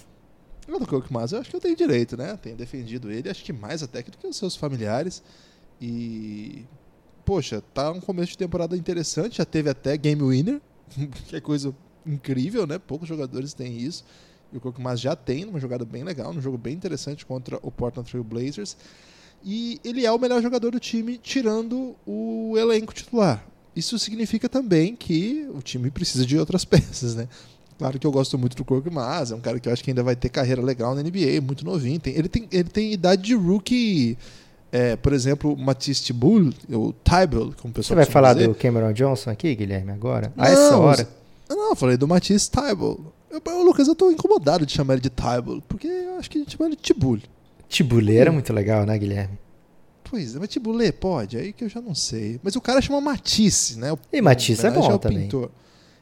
Eu do Korkmaz, eu acho que eu tenho direito, né? Tenho defendido ele, acho que mais até do que os seus familiares. E, poxa, tá um começo de temporada interessante. Já teve até Game Winner, que é coisa incrível, né? Poucos jogadores têm isso. E o Korkmaz já tem uma jogada bem legal, um jogo bem interessante contra o Portland Trail Blazers. E ele é o melhor jogador do time, tirando o elenco titular. Isso significa também que o time precisa de outras peças, né? Claro que eu gosto muito do Cork Mas, é um cara que eu acho que ainda vai ter carreira legal na NBA, muito novinho. Tem, ele, tem, ele tem idade de rookie, é, por exemplo, Matisse Tibul, o Tybalt, como o pessoal Você vai falar dizer. do Cameron Johnson aqui, Guilherme, agora? Não, a essa hora? Não, eu falei do Matisse Tybalt. Eu, Lucas, eu tô incomodado de chamar ele de Tybalt, porque eu acho que a gente chama ele de Tibul. Tibulê era muito legal, né, Guilherme? Pois é, mas Tibulê pode, aí que eu já não sei. Mas o cara chama Matisse, né? O, e Matisse é bom também. Pintor.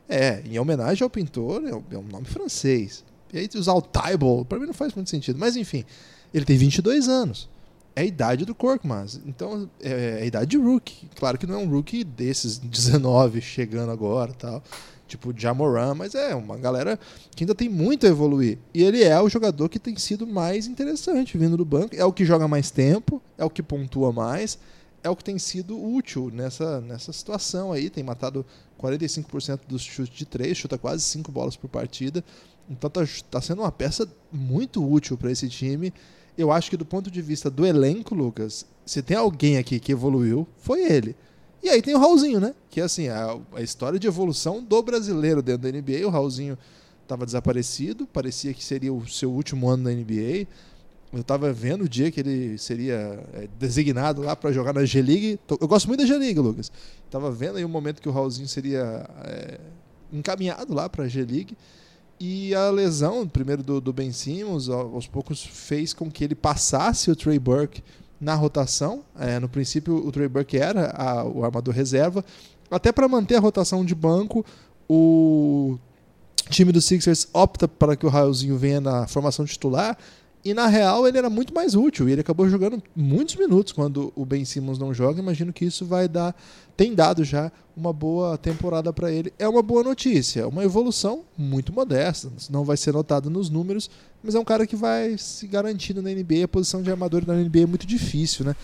É, em homenagem ao pintor, é, é um nome francês. E aí usar o Tybalt, pra mim não faz muito sentido. Mas enfim, ele tem 22 anos. É a idade do Korkmaz. Então, é, é a idade de rookie. Claro que não é um rookie desses 19 chegando agora tal tipo Jamoran, mas é uma galera que ainda tem muito a evoluir. E ele é o jogador que tem sido mais interessante vindo do banco, é o que joga mais tempo, é o que pontua mais, é o que tem sido útil nessa, nessa situação aí, tem matado 45% dos chutes de três, chuta quase 5 bolas por partida. Então tá, tá sendo uma peça muito útil para esse time. Eu acho que do ponto de vista do elenco, Lucas, se tem alguém aqui que evoluiu, foi ele. E aí tem o Raulzinho, né? Que assim, a, a história de evolução do brasileiro dentro da NBA. O Raulzinho estava desaparecido, parecia que seria o seu último ano na NBA. Eu estava vendo o dia que ele seria é, designado lá para jogar na G-League. Eu gosto muito da G-League, Lucas. Estava vendo aí o momento que o Raulzinho seria é, encaminhado lá para a G-League. E a lesão, primeiro do, do Ben Simmons, aos poucos fez com que ele passasse o Trey Burke na rotação. É, no princípio, o Trey Burke era a, o armador reserva. Até para manter a rotação de banco, o time do Sixers opta para que o Raulzinho venha na formação titular e na real ele era muito mais útil e ele acabou jogando muitos minutos quando o Ben Simmons não joga. Imagino que isso vai dar, tem dado já uma boa temporada para ele. É uma boa notícia, uma evolução muito modesta, não vai ser notado nos números, mas é um cara que vai se garantindo na NBA. A posição de armador na NBA é muito difícil, né?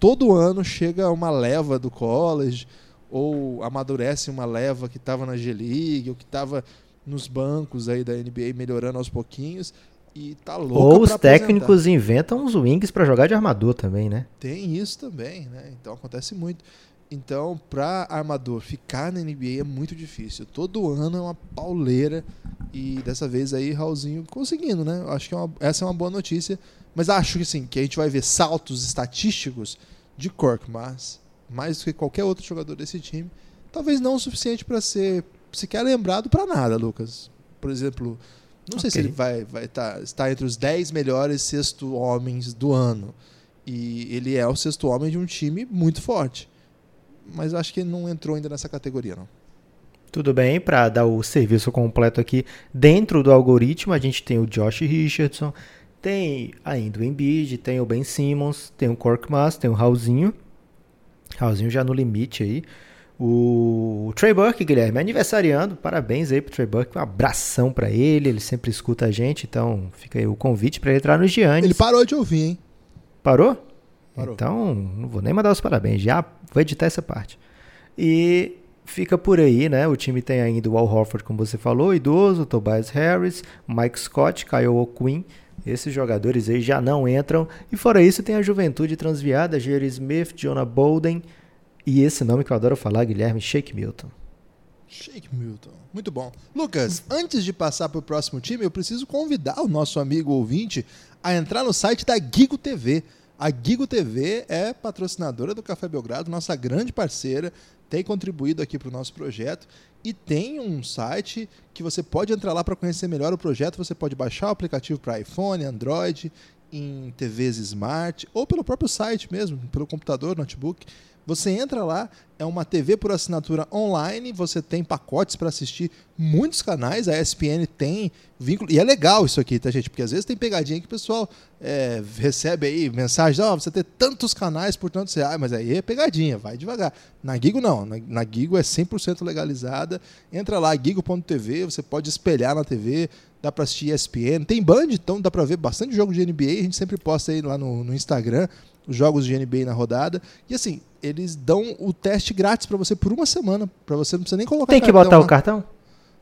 Todo ano chega uma leva do college ou amadurece uma leva que estava na G-League ou que estava nos bancos aí da NBA melhorando aos pouquinhos e tá louco. Ou os técnicos apresentar. inventam uns wings para jogar de armador também, né? Tem isso também, né? Então acontece muito. Então, para armador ficar na NBA é muito difícil. Todo ano é uma pauleira e dessa vez aí Raulzinho conseguindo, né? Acho que é uma, essa é uma boa notícia, mas acho que assim, que a gente vai ver saltos estatísticos de Cork, mas mais do que qualquer outro jogador desse time, talvez não o suficiente para ser sequer lembrado para nada, Lucas. Por exemplo, não okay. sei se ele vai, vai tá, estar entre os 10 melhores sexto homens do ano. E ele é o sexto homem de um time muito forte. Mas acho que ele não entrou ainda nessa categoria, não. Tudo bem, para dar o serviço completo aqui, dentro do algoritmo a gente tem o Josh Richardson, tem ainda o Embiid, tem o Ben Simmons, tem o Korkmaz, tem o Raulzinho. Raulzinho já no limite aí. O Trey Burke, Guilherme, aniversariando. Parabéns aí pro Trey Burke. Um abração para ele. Ele sempre escuta a gente. Então fica aí o convite para ele entrar no Giannis. Ele parou de ouvir, hein? Parou? Parou? Então não vou nem mandar os parabéns. Já vou editar essa parte. E fica por aí, né? O time tem ainda o Al Horford, como você falou, idoso, Tobias Harris, Mike Scott, Kyle O'Quinn. Esses jogadores aí já não entram. E fora isso, tem a juventude transviada, Jerry Smith, Jonah Bolden. E esse nome que eu adoro falar, Guilherme, Shake Milton. Shake Milton. Muito bom. Lucas, antes de passar para o próximo time, eu preciso convidar o nosso amigo ouvinte a entrar no site da Gigo TV. A Gigo TV é patrocinadora do Café Belgrado, nossa grande parceira, tem contribuído aqui para o nosso projeto e tem um site que você pode entrar lá para conhecer melhor o projeto. Você pode baixar o aplicativo para iPhone, Android, em TVs Smart ou pelo próprio site mesmo, pelo computador, notebook. Você entra lá, é uma TV por assinatura online, você tem pacotes para assistir muitos canais, a ESPN tem vínculo. E é legal isso aqui, tá, gente? Porque às vezes tem pegadinha que o pessoal é, recebe aí mensagens, ó, oh, você tem tantos canais por tantos reais, mas aí é pegadinha, vai devagar. Na Gigo não, na, na Gigo é 100% legalizada. Entra lá, gigo.tv, você pode espelhar na TV, dá para assistir ESPN. Tem Band, então dá para ver bastante jogo de NBA, a gente sempre posta aí lá no, no Instagram jogos de NBA na rodada. E assim, eles dão o teste grátis para você por uma semana, para você não precisa nem colocar Tem que botar o cartão?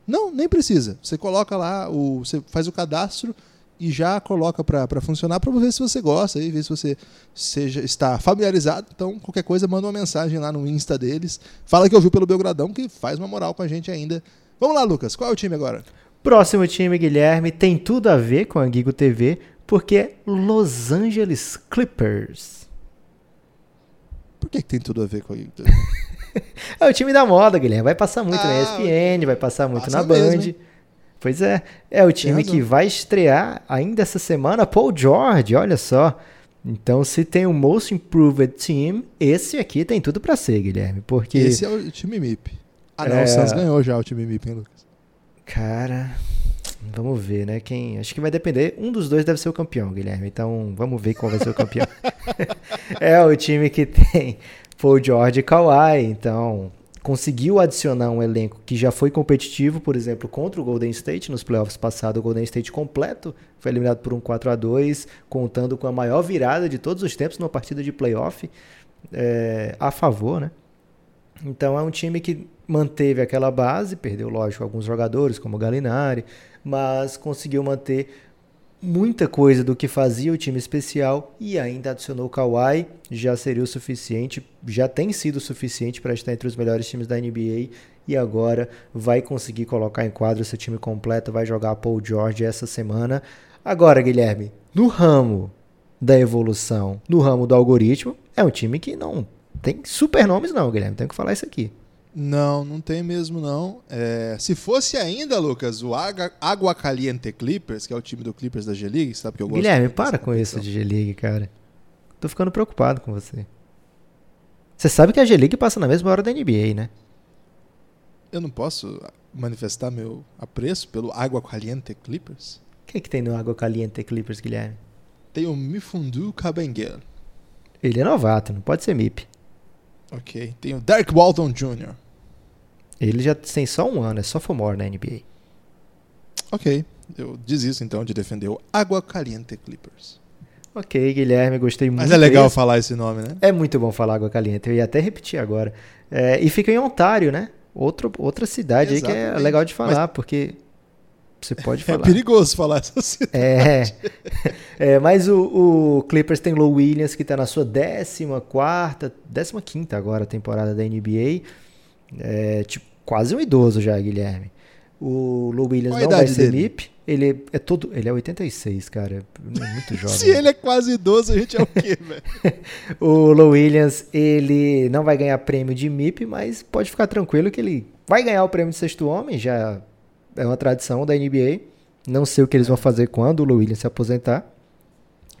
Não, nem precisa. Você coloca lá, o, você faz o cadastro e já coloca para funcionar para ver se você gosta e ver se você seja está familiarizado. Então, qualquer coisa, manda uma mensagem lá no Insta deles. Fala que ouviu pelo Belgradão, que faz uma moral com a gente ainda. Vamos lá, Lucas. Qual é o time agora? Próximo time, Guilherme, tem tudo a ver com a Gigo TV, porque é Los Angeles Clippers. Por que, que tem tudo a ver com a É o time da moda, Guilherme. Vai passar muito ah, na ESPN, vai passar muito na Band. Mesmo, pois é. É o time que vai estrear ainda essa semana Paul George, olha só. Então, se tem o Most Improved Team, esse aqui tem tudo para ser, Guilherme. Porque... Esse é o time MIP. Ah, não, é... o Suns ganhou já o time MIP, hein, Lucas? Cara, vamos ver, né? Quem. Acho que vai depender. Um dos dois deve ser o campeão, Guilherme. Então, vamos ver qual vai ser o campeão. é o time que tem Paul George e Kawhi, então conseguiu adicionar um elenco que já foi competitivo, por exemplo, contra o Golden State nos playoffs passados, o Golden State completo foi eliminado por um 4 a 2 contando com a maior virada de todos os tempos numa partida de playoff é, a favor, né? Então é um time que manteve aquela base, perdeu, lógico, alguns jogadores como o Galinari, mas conseguiu manter muita coisa do que fazia o time especial e ainda adicionou o Kawhi, já seria o suficiente, já tem sido o suficiente para estar entre os melhores times da NBA e agora vai conseguir colocar em quadro seu time completo, vai jogar Paul George essa semana. Agora, Guilherme, no ramo da evolução, no ramo do algoritmo, é um time que não tem super nomes não, Guilherme, tenho que falar isso aqui. Não, não tem mesmo não. É, se fosse ainda, Lucas, o Água Caliente Clippers, que é o time do Clippers da G-League, sabe que eu gosto Guilherme, para com isso de G-League, cara. Tô ficando preocupado com você. Você sabe que a G-League passa na mesma hora da NBA, né? Eu não posso manifestar meu apreço pelo Água Caliente Clippers? O que, que tem no Água Caliente Clippers, Guilherme? Tem o Mifundu Cabenguel. Ele é novato, não pode ser MIP. Ok. Tem o Dark Walton Jr. Ele já tem só um ano, é sophomore na NBA. Ok, eu desisto então de defender o Água Caliente Clippers. Ok, Guilherme, gostei muito. Mas é legal desse. falar esse nome, né? É muito bom falar Água Caliente, eu ia até repetir agora. É, e fica em Ontário, né? Outro, outra cidade Exatamente. aí que é legal de falar, Mas... porque você pode é falar. É perigoso falar essa cidade. É, é mas o, o, Clippers tem Low Williams, que está na sua 14 quarta, 15 quinta agora temporada da NBA. É, tipo, quase um idoso já, Guilherme. O Lou Williams Qual não vai ser dele? MIP. Ele é todo. Ele é 86, cara. É muito jovem. Se ele é quase idoso, a gente é o quê, velho? o Lou Williams, ele não vai ganhar prêmio de MIP, mas pode ficar tranquilo que ele vai ganhar o prêmio de sexto homem, já é uma tradição da NBA. Não sei o que eles vão fazer quando o Lou Williams se aposentar.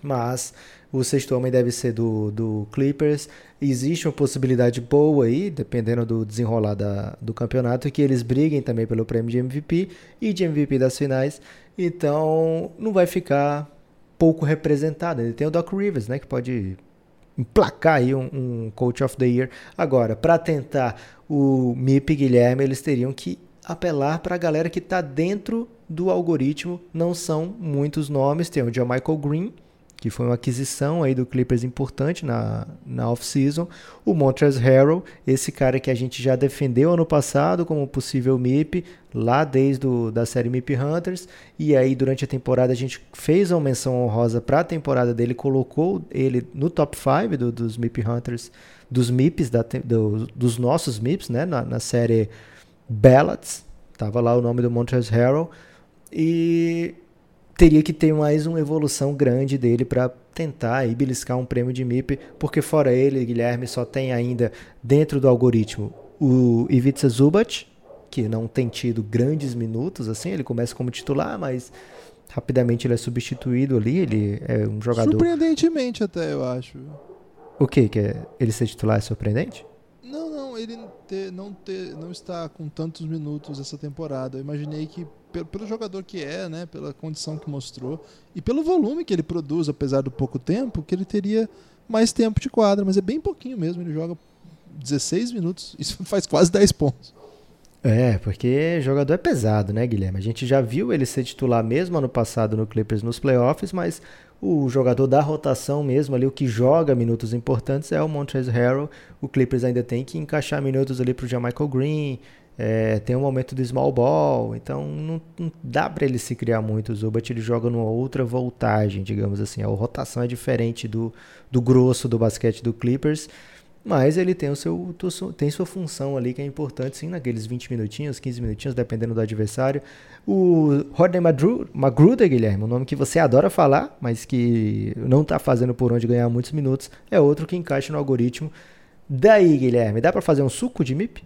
Mas o sexto homem deve ser do, do Clippers. Existe uma possibilidade boa aí, dependendo do desenrolar da, do campeonato, que eles briguem também pelo prêmio de MVP e de MVP das finais. Então, não vai ficar pouco representado. Ele tem o Doc Rivers, né, que pode emplacar aí um, um Coach of the Year. Agora, para tentar o MIP Guilherme, eles teriam que apelar para a galera que está dentro do algoritmo. Não são muitos nomes. Tem o John Michael Green, que foi uma aquisição aí do Clippers importante na, na off-season. O Montrezl Harrell, esse cara que a gente já defendeu ano passado como possível MIP, lá desde o, da série MIP Hunters. E aí, durante a temporada, a gente fez uma menção honrosa para a temporada dele, colocou ele no top 5 do, dos MIP Hunters, dos MIPs, da, do, dos nossos MIPs, né, na, na série Ballots. Tava lá o nome do Montrezl Harrell. E teria que ter mais uma evolução grande dele para tentar aí beliscar um prêmio de MIP, porque fora ele, Guilherme, só tem ainda dentro do algoritmo o Ivica Zubat, que não tem tido grandes minutos, assim, ele começa como titular, mas rapidamente ele é substituído ali, ele é um jogador... Surpreendentemente até, eu acho. O que? que é ele ser titular é surpreendente? Não, não, ele ter, não, ter, não está com tantos minutos essa temporada. Eu imaginei que pelo, pelo jogador que é, né, pela condição que mostrou e pelo volume que ele produz, apesar do pouco tempo, que ele teria mais tempo de quadra, mas é bem pouquinho mesmo, ele joga 16 minutos, isso faz quase 10 pontos. É, porque jogador é pesado, né, Guilherme? A gente já viu ele ser titular mesmo ano passado no Clippers nos playoffs, mas o jogador da rotação mesmo ali, o que joga minutos importantes é o Montrezl Harrell. O Clippers ainda tem que encaixar minutos ali para o Michael Green, é, tem um momento do small ball, então não, não dá para ele se criar muito. O Zubat ele joga numa outra voltagem, digamos assim. A rotação é diferente do, do grosso do basquete do Clippers, mas ele tem, o seu, tem sua função ali que é importante, sim, naqueles 20 minutinhos, 15 minutinhos, dependendo do adversário. O Rodney Magruder, Guilherme, um nome que você adora falar, mas que não está fazendo por onde ganhar muitos minutos, é outro que encaixa no algoritmo. Daí, Guilherme, dá para fazer um suco de MIP?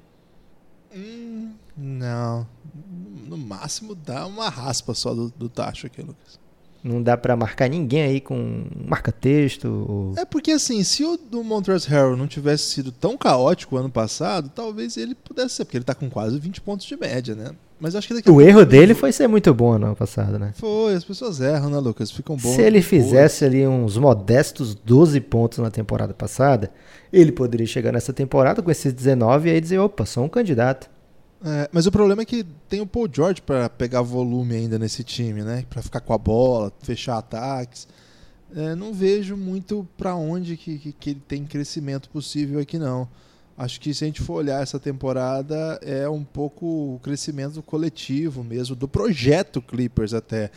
Hum, não. No máximo dá uma raspa só do, do tacho aqui, Lucas. Não dá para marcar ninguém aí com marca-texto? Ou... É porque assim, se o do Montrezl Harrell não tivesse sido tão caótico ano passado, talvez ele pudesse ser, porque ele tá com quase 20 pontos de média, né? Mas acho que daqui O erro dele foi ser muito bom no ano passado, né? Foi, as pessoas erram, né, Lucas? Ficam bons. Se ele fizesse ali uns modestos 12 pontos na temporada passada, ele poderia chegar nessa temporada com esses 19 e aí dizer, opa, sou um candidato. É, mas o problema é que tem o Paul George para pegar volume ainda nesse time, né? Para ficar com a bola, fechar ataques. É, não vejo muito para onde que, que, que, ele tem crescimento possível aqui não. Acho que se a gente for olhar essa temporada é um pouco o crescimento coletivo mesmo do projeto Clippers até.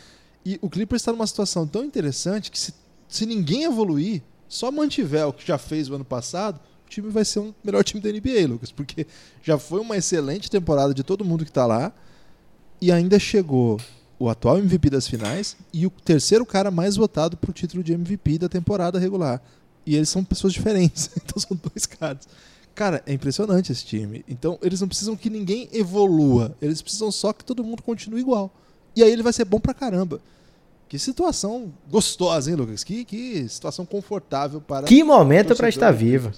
E o Clippers está numa situação tão interessante que se, se ninguém evoluir, só mantiver o que já fez o ano passado, time vai ser o melhor time da NBA, Lucas, porque já foi uma excelente temporada de todo mundo que está lá e ainda chegou o atual MVP das finais e o terceiro cara mais votado para o título de MVP da temporada regular. E eles são pessoas diferentes, então são dois caras. Cara, é impressionante esse time. Então, eles não precisam que ninguém evolua. Eles precisam só que todo mundo continue igual. E aí ele vai ser bom pra caramba. Que situação gostosa, hein, Lucas? Que, que situação confortável para. Que momento para estar vivo.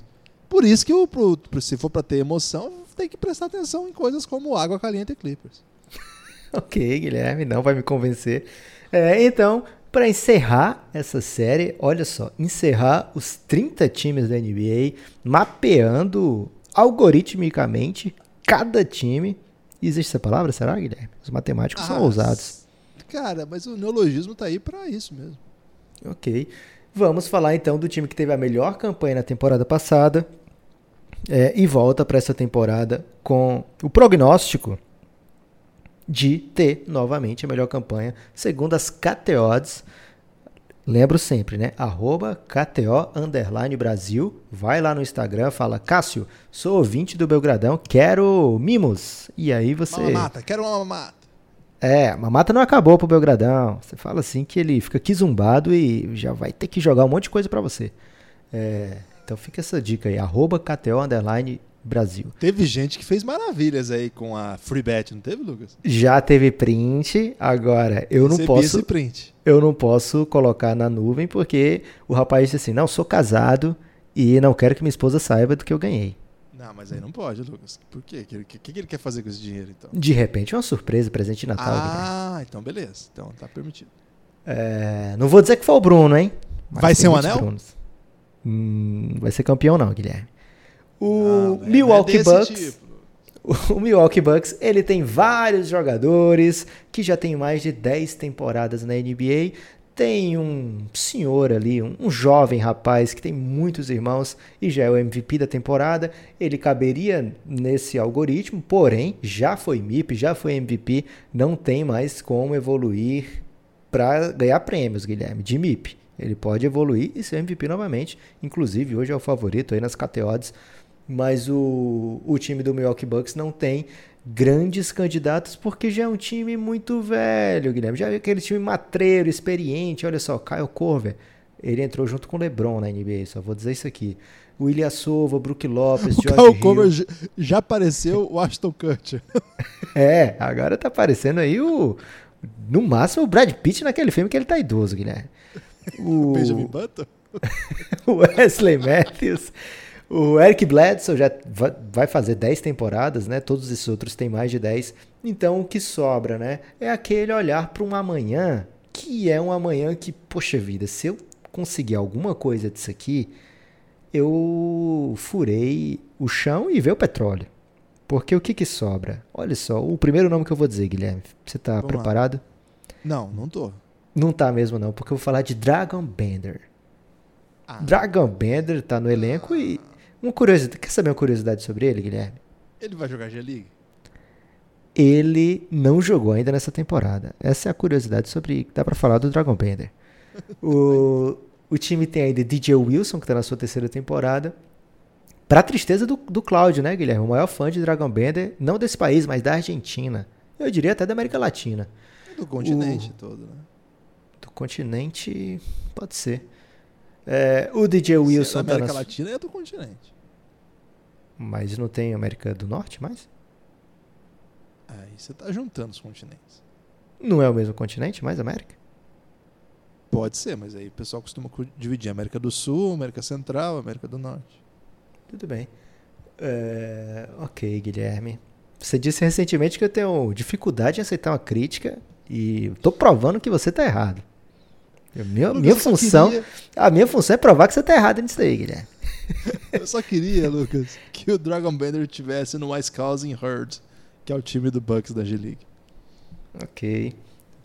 Por isso que, o, pro, se for para ter emoção, tem que prestar atenção em coisas como água caliente e Clippers. ok, Guilherme, não vai me convencer. É, então, para encerrar essa série, olha só, encerrar os 30 times da NBA, mapeando algoritmicamente cada time. Existe essa palavra, será, Guilherme? Os matemáticos ah, são ousados. Cara, mas o neologismo tá aí para isso mesmo. Ok. Vamos falar então do time que teve a melhor campanha na temporada passada é, e volta para essa temporada com o prognóstico de ter novamente a melhor campanha, segundo as KTOs. Lembro sempre, né? Arroba KTO Underline Brasil. Vai lá no Instagram, fala, Cássio, sou ouvinte do Belgradão, quero mimos. E aí você. Mamata, quero uma mamata. É, a mamata não acabou pro Belgradão. Você fala assim que ele fica quizumbado e já vai ter que jogar um monte de coisa para você. É, então fica essa dica aí, arroba KTO Underline Brasil. Teve gente que fez maravilhas aí com a Free Bet, não teve, Lucas? Já teve print, agora eu não posso. Esse print. Eu não posso colocar na nuvem porque o rapaz disse assim: "Não, sou casado e não quero que minha esposa saiba do que eu ganhei". Não, mas aí não pode, Lucas. Por quê? O que, que, que, ele quer fazer com esse dinheiro, então? De repente, uma surpresa, presente de Natal. Ah, então beleza. Então tá permitido. É, não vou dizer que foi o Bruno, hein? Mas vai ser um anel? Hum, vai ser campeão não, Guilherme. O não, Milwaukee é Bucks. Tipo. O Milwaukee Bucks, ele tem vários jogadores que já tem mais de 10 temporadas na NBA. Tem um senhor ali, um, um, jovem rapaz que tem muitos irmãos e já é o MVP da temporada. Ele caberia nesse algoritmo, porém já foi MIP, já foi MVP, não tem mais como evoluir para ganhar prêmios, Guilherme, de MIP. Ele pode evoluir e ser MVP novamente. Inclusive, hoje é o favorito aí nas KTOs mas o, o time do Milwaukee Bucks não tem grandes candidatos porque já é um time muito velho, Guilherme. Já é aquele time matreiro, experiente. Olha só, Kyle Korver, ele entrou junto com o LeBron na NBA, só vou dizer isso aqui. O Ilha Sova, Brook Lopes, o George Kyle já apareceu o Ashton Kutcher. é, agora tá aparecendo aí o no máximo o Brad Pitt naquele filme que ele tá idoso, Guilherme. O Benjamin Button? o Wesley Matthews. O Eric Bledsoe já vai fazer 10 temporadas, né? Todos esses outros têm mais de 10. Então o que sobra, né? É aquele olhar para um amanhã que é um amanhã que, poxa vida, se eu conseguir alguma coisa disso aqui, eu furei o chão e veio o petróleo. Porque o que que sobra? Olha só, o primeiro nome que eu vou dizer, Guilherme. Você tá Vamos preparado? Lá. Não, não tô. Não tá mesmo não, porque eu vou falar de Dragon Bender. Ah. Dragon Bender tá no elenco e uma curiosidade, quer saber uma curiosidade sobre ele, Guilherme? Ele vai jogar G-League? Ele não jogou ainda nessa temporada. Essa é a curiosidade sobre. Dá pra falar do Dragon Bender. o, o time tem ainda DJ Wilson, que tá na sua terceira temporada. Pra tristeza do, do Cláudio, né, Guilherme? O maior fã de Dragon Bender, não desse país, mas da Argentina. Eu diria até da América Latina. Do continente o, todo, né? Continente, pode ser. É, o DJ Wilson. Se é da América tá Latina é do continente. Mas não tem América do Norte mais? Aí você está juntando os continentes. Não é o mesmo continente, mais América? Pode ser, mas aí o pessoal costuma dividir América do Sul, América Central, América do Norte. Tudo bem. É... Ok, Guilherme. Você disse recentemente que eu tenho dificuldade em aceitar uma crítica e estou provando que você está errado. Minha, minha função, queria... a minha função é provar que você está errado nisso aí, Guilherme. Eu só queria, Lucas, que o Dragon Bender tivesse no Wisconsin Herd, que é o time do Bucks da G-League. Ok.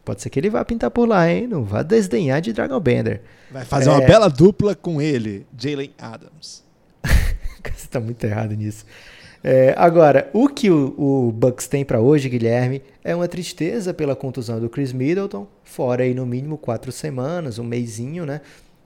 Pode ser que ele vá pintar por lá, hein? Não vá desdenhar de Dragon Bender. Vai fazer é... uma bela dupla com ele, Jalen Adams. Você tá muito errado nisso. É, agora, o que o, o Bucks tem para hoje, Guilherme, é uma tristeza pela contusão do Chris Middleton, fora aí no mínimo quatro semanas, um mêsinho, né?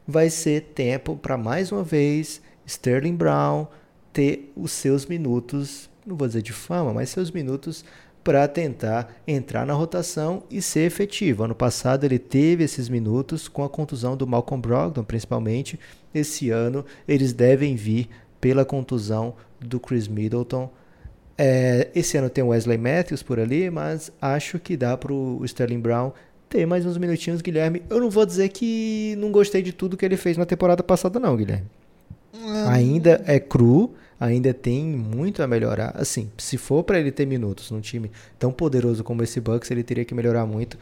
Vai ser tempo para mais uma vez Sterling Brown ter os seus minutos, não vou dizer de fama, mas seus minutos para tentar entrar na rotação e ser efetivo. Ano passado ele teve esses minutos com a contusão do Malcolm Brogdon, principalmente. Esse ano eles devem vir pela contusão do Chris Middleton. É, esse ano tem o Wesley Matthews por ali, mas acho que dá para o Sterling Brown ter mais uns minutinhos, Guilherme. Eu não vou dizer que não gostei de tudo que ele fez na temporada passada, não, Guilherme. Hum. Ainda é cru, ainda tem muito a melhorar. Assim, se for para ele ter minutos num time tão poderoso como esse Bucks, ele teria que melhorar muito.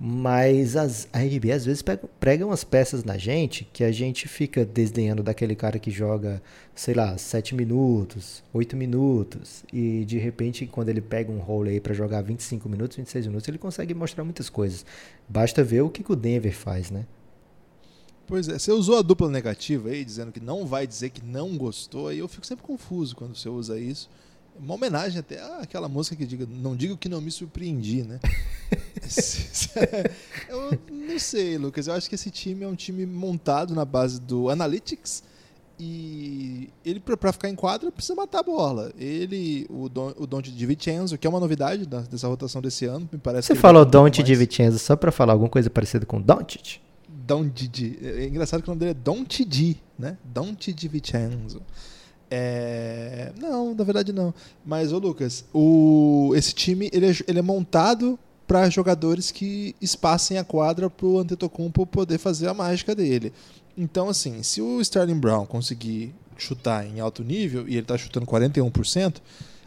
Mas as, a NBA às vezes pega, prega umas peças na gente que a gente fica desdenhando daquele cara que joga, sei lá, 7 minutos, 8 minutos. E de repente, quando ele pega um role aí pra jogar 25 minutos, 26 minutos, ele consegue mostrar muitas coisas. Basta ver o que, que o Denver faz, né? Pois é, você usou a dupla negativa aí, dizendo que não vai dizer que não gostou, aí eu fico sempre confuso quando você usa isso. Uma homenagem até àquela música que diga Não digo que não me surpreendi, né? eu não sei, Lucas. Eu acho que esse time é um time montado na base do Analytics. E ele, para ficar em quadra, precisa matar a bola. Ele, o Don, o Dante de Vincenzo, que é uma novidade dessa rotação desse ano, me parece. Você falou Dante de Vincenzo só para falar alguma coisa parecida com Doncic? Doncic. É engraçado que o nome dele é Doncic, né? Doncic de Vincenzo. É... Não, na verdade não. Mas, ô Lucas, o... esse time ele é, ele é montado para jogadores que espassem a quadra para o Antetokounmpo poder fazer a mágica dele. Então, assim, se o Sterling Brown conseguir chutar em alto nível e ele está chutando 41%,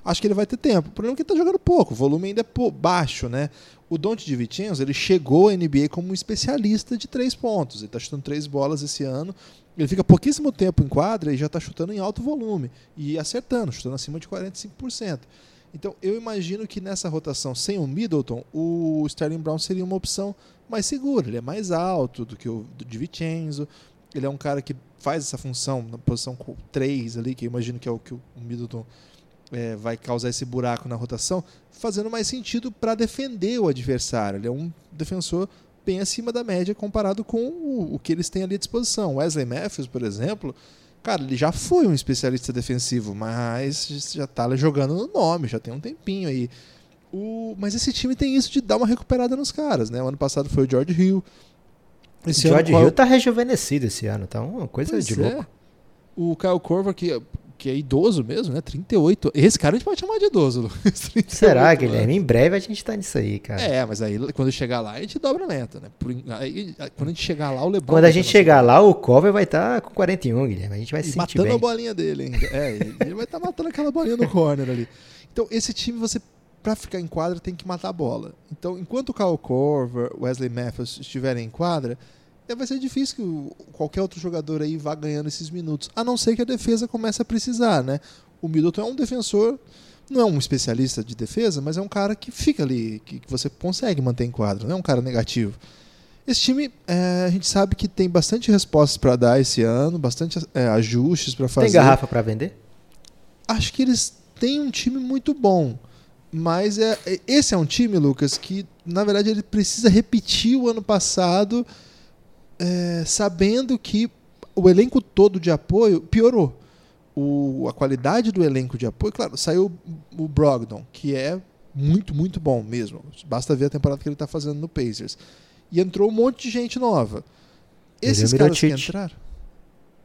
acho que ele vai ter tempo. O problema é que ele está jogando pouco, o volume ainda é baixo, né? O Dante de Vitinhos, ele chegou à NBA como um especialista de três pontos. Ele está chutando três bolas esse ano ele fica pouquíssimo tempo em quadra e já está chutando em alto volume e acertando, chutando acima de 45%. Então eu imagino que nessa rotação sem o Middleton, o Sterling Brown seria uma opção mais segura. Ele é mais alto do que o de Vincenzo. Ele é um cara que faz essa função na posição 3 ali, que eu imagino que é o que o Middleton é, vai causar esse buraco na rotação, fazendo mais sentido para defender o adversário. Ele é um defensor bem acima da média comparado com o, o que eles têm ali à disposição. Wesley Matthews, por exemplo, cara, ele já foi um especialista defensivo, mas já está jogando no nome, já tem um tempinho aí. O, mas esse time tem isso de dar uma recuperada nos caras, né? O ano passado foi o George Hill. Esse o George ano, Hill está rejuvenescido esse ano, tá uma coisa pois de louco. É. O Kyle Korver, que que é idoso mesmo, né? 38. Esse cara a gente pode chamar de idoso, Lucas. 38, Será, Guilherme? Em breve a gente tá nisso aí, cara. É, mas aí quando chegar lá a gente dobra a meta, né? Por, aí, quando a gente chegar lá, o Lebron. Quando a gente chegar lá, o Cover vai estar tá com 41, Guilherme. A gente vai se sentir Matando bem. a bolinha dele ainda. É, ele vai estar tá matando aquela bolinha no corner ali. Então, esse time, você, pra ficar em quadra, tem que matar a bola. Então, enquanto o Kyle Corver, Wesley Matthews estiverem em quadra vai ser difícil que qualquer outro jogador aí vá ganhando esses minutos, a não ser que a defesa comece a precisar, né? O Middleton é um defensor, não é um especialista de defesa, mas é um cara que fica ali, que você consegue manter em quadro, não é um cara negativo. Esse time, é, a gente sabe que tem bastante respostas para dar esse ano, bastante é, ajustes para fazer. Tem garrafa para vender? Acho que eles têm um time muito bom. Mas é, é, esse é um time, Lucas, que na verdade ele precisa repetir o ano passado é, sabendo que o elenco todo de apoio piorou. O, a qualidade do elenco de apoio, claro, saiu o Brogdon, que é muito, muito bom mesmo. Basta ver a temporada que ele está fazendo no Pacers. E entrou um monte de gente nova. Esses caras que entraram.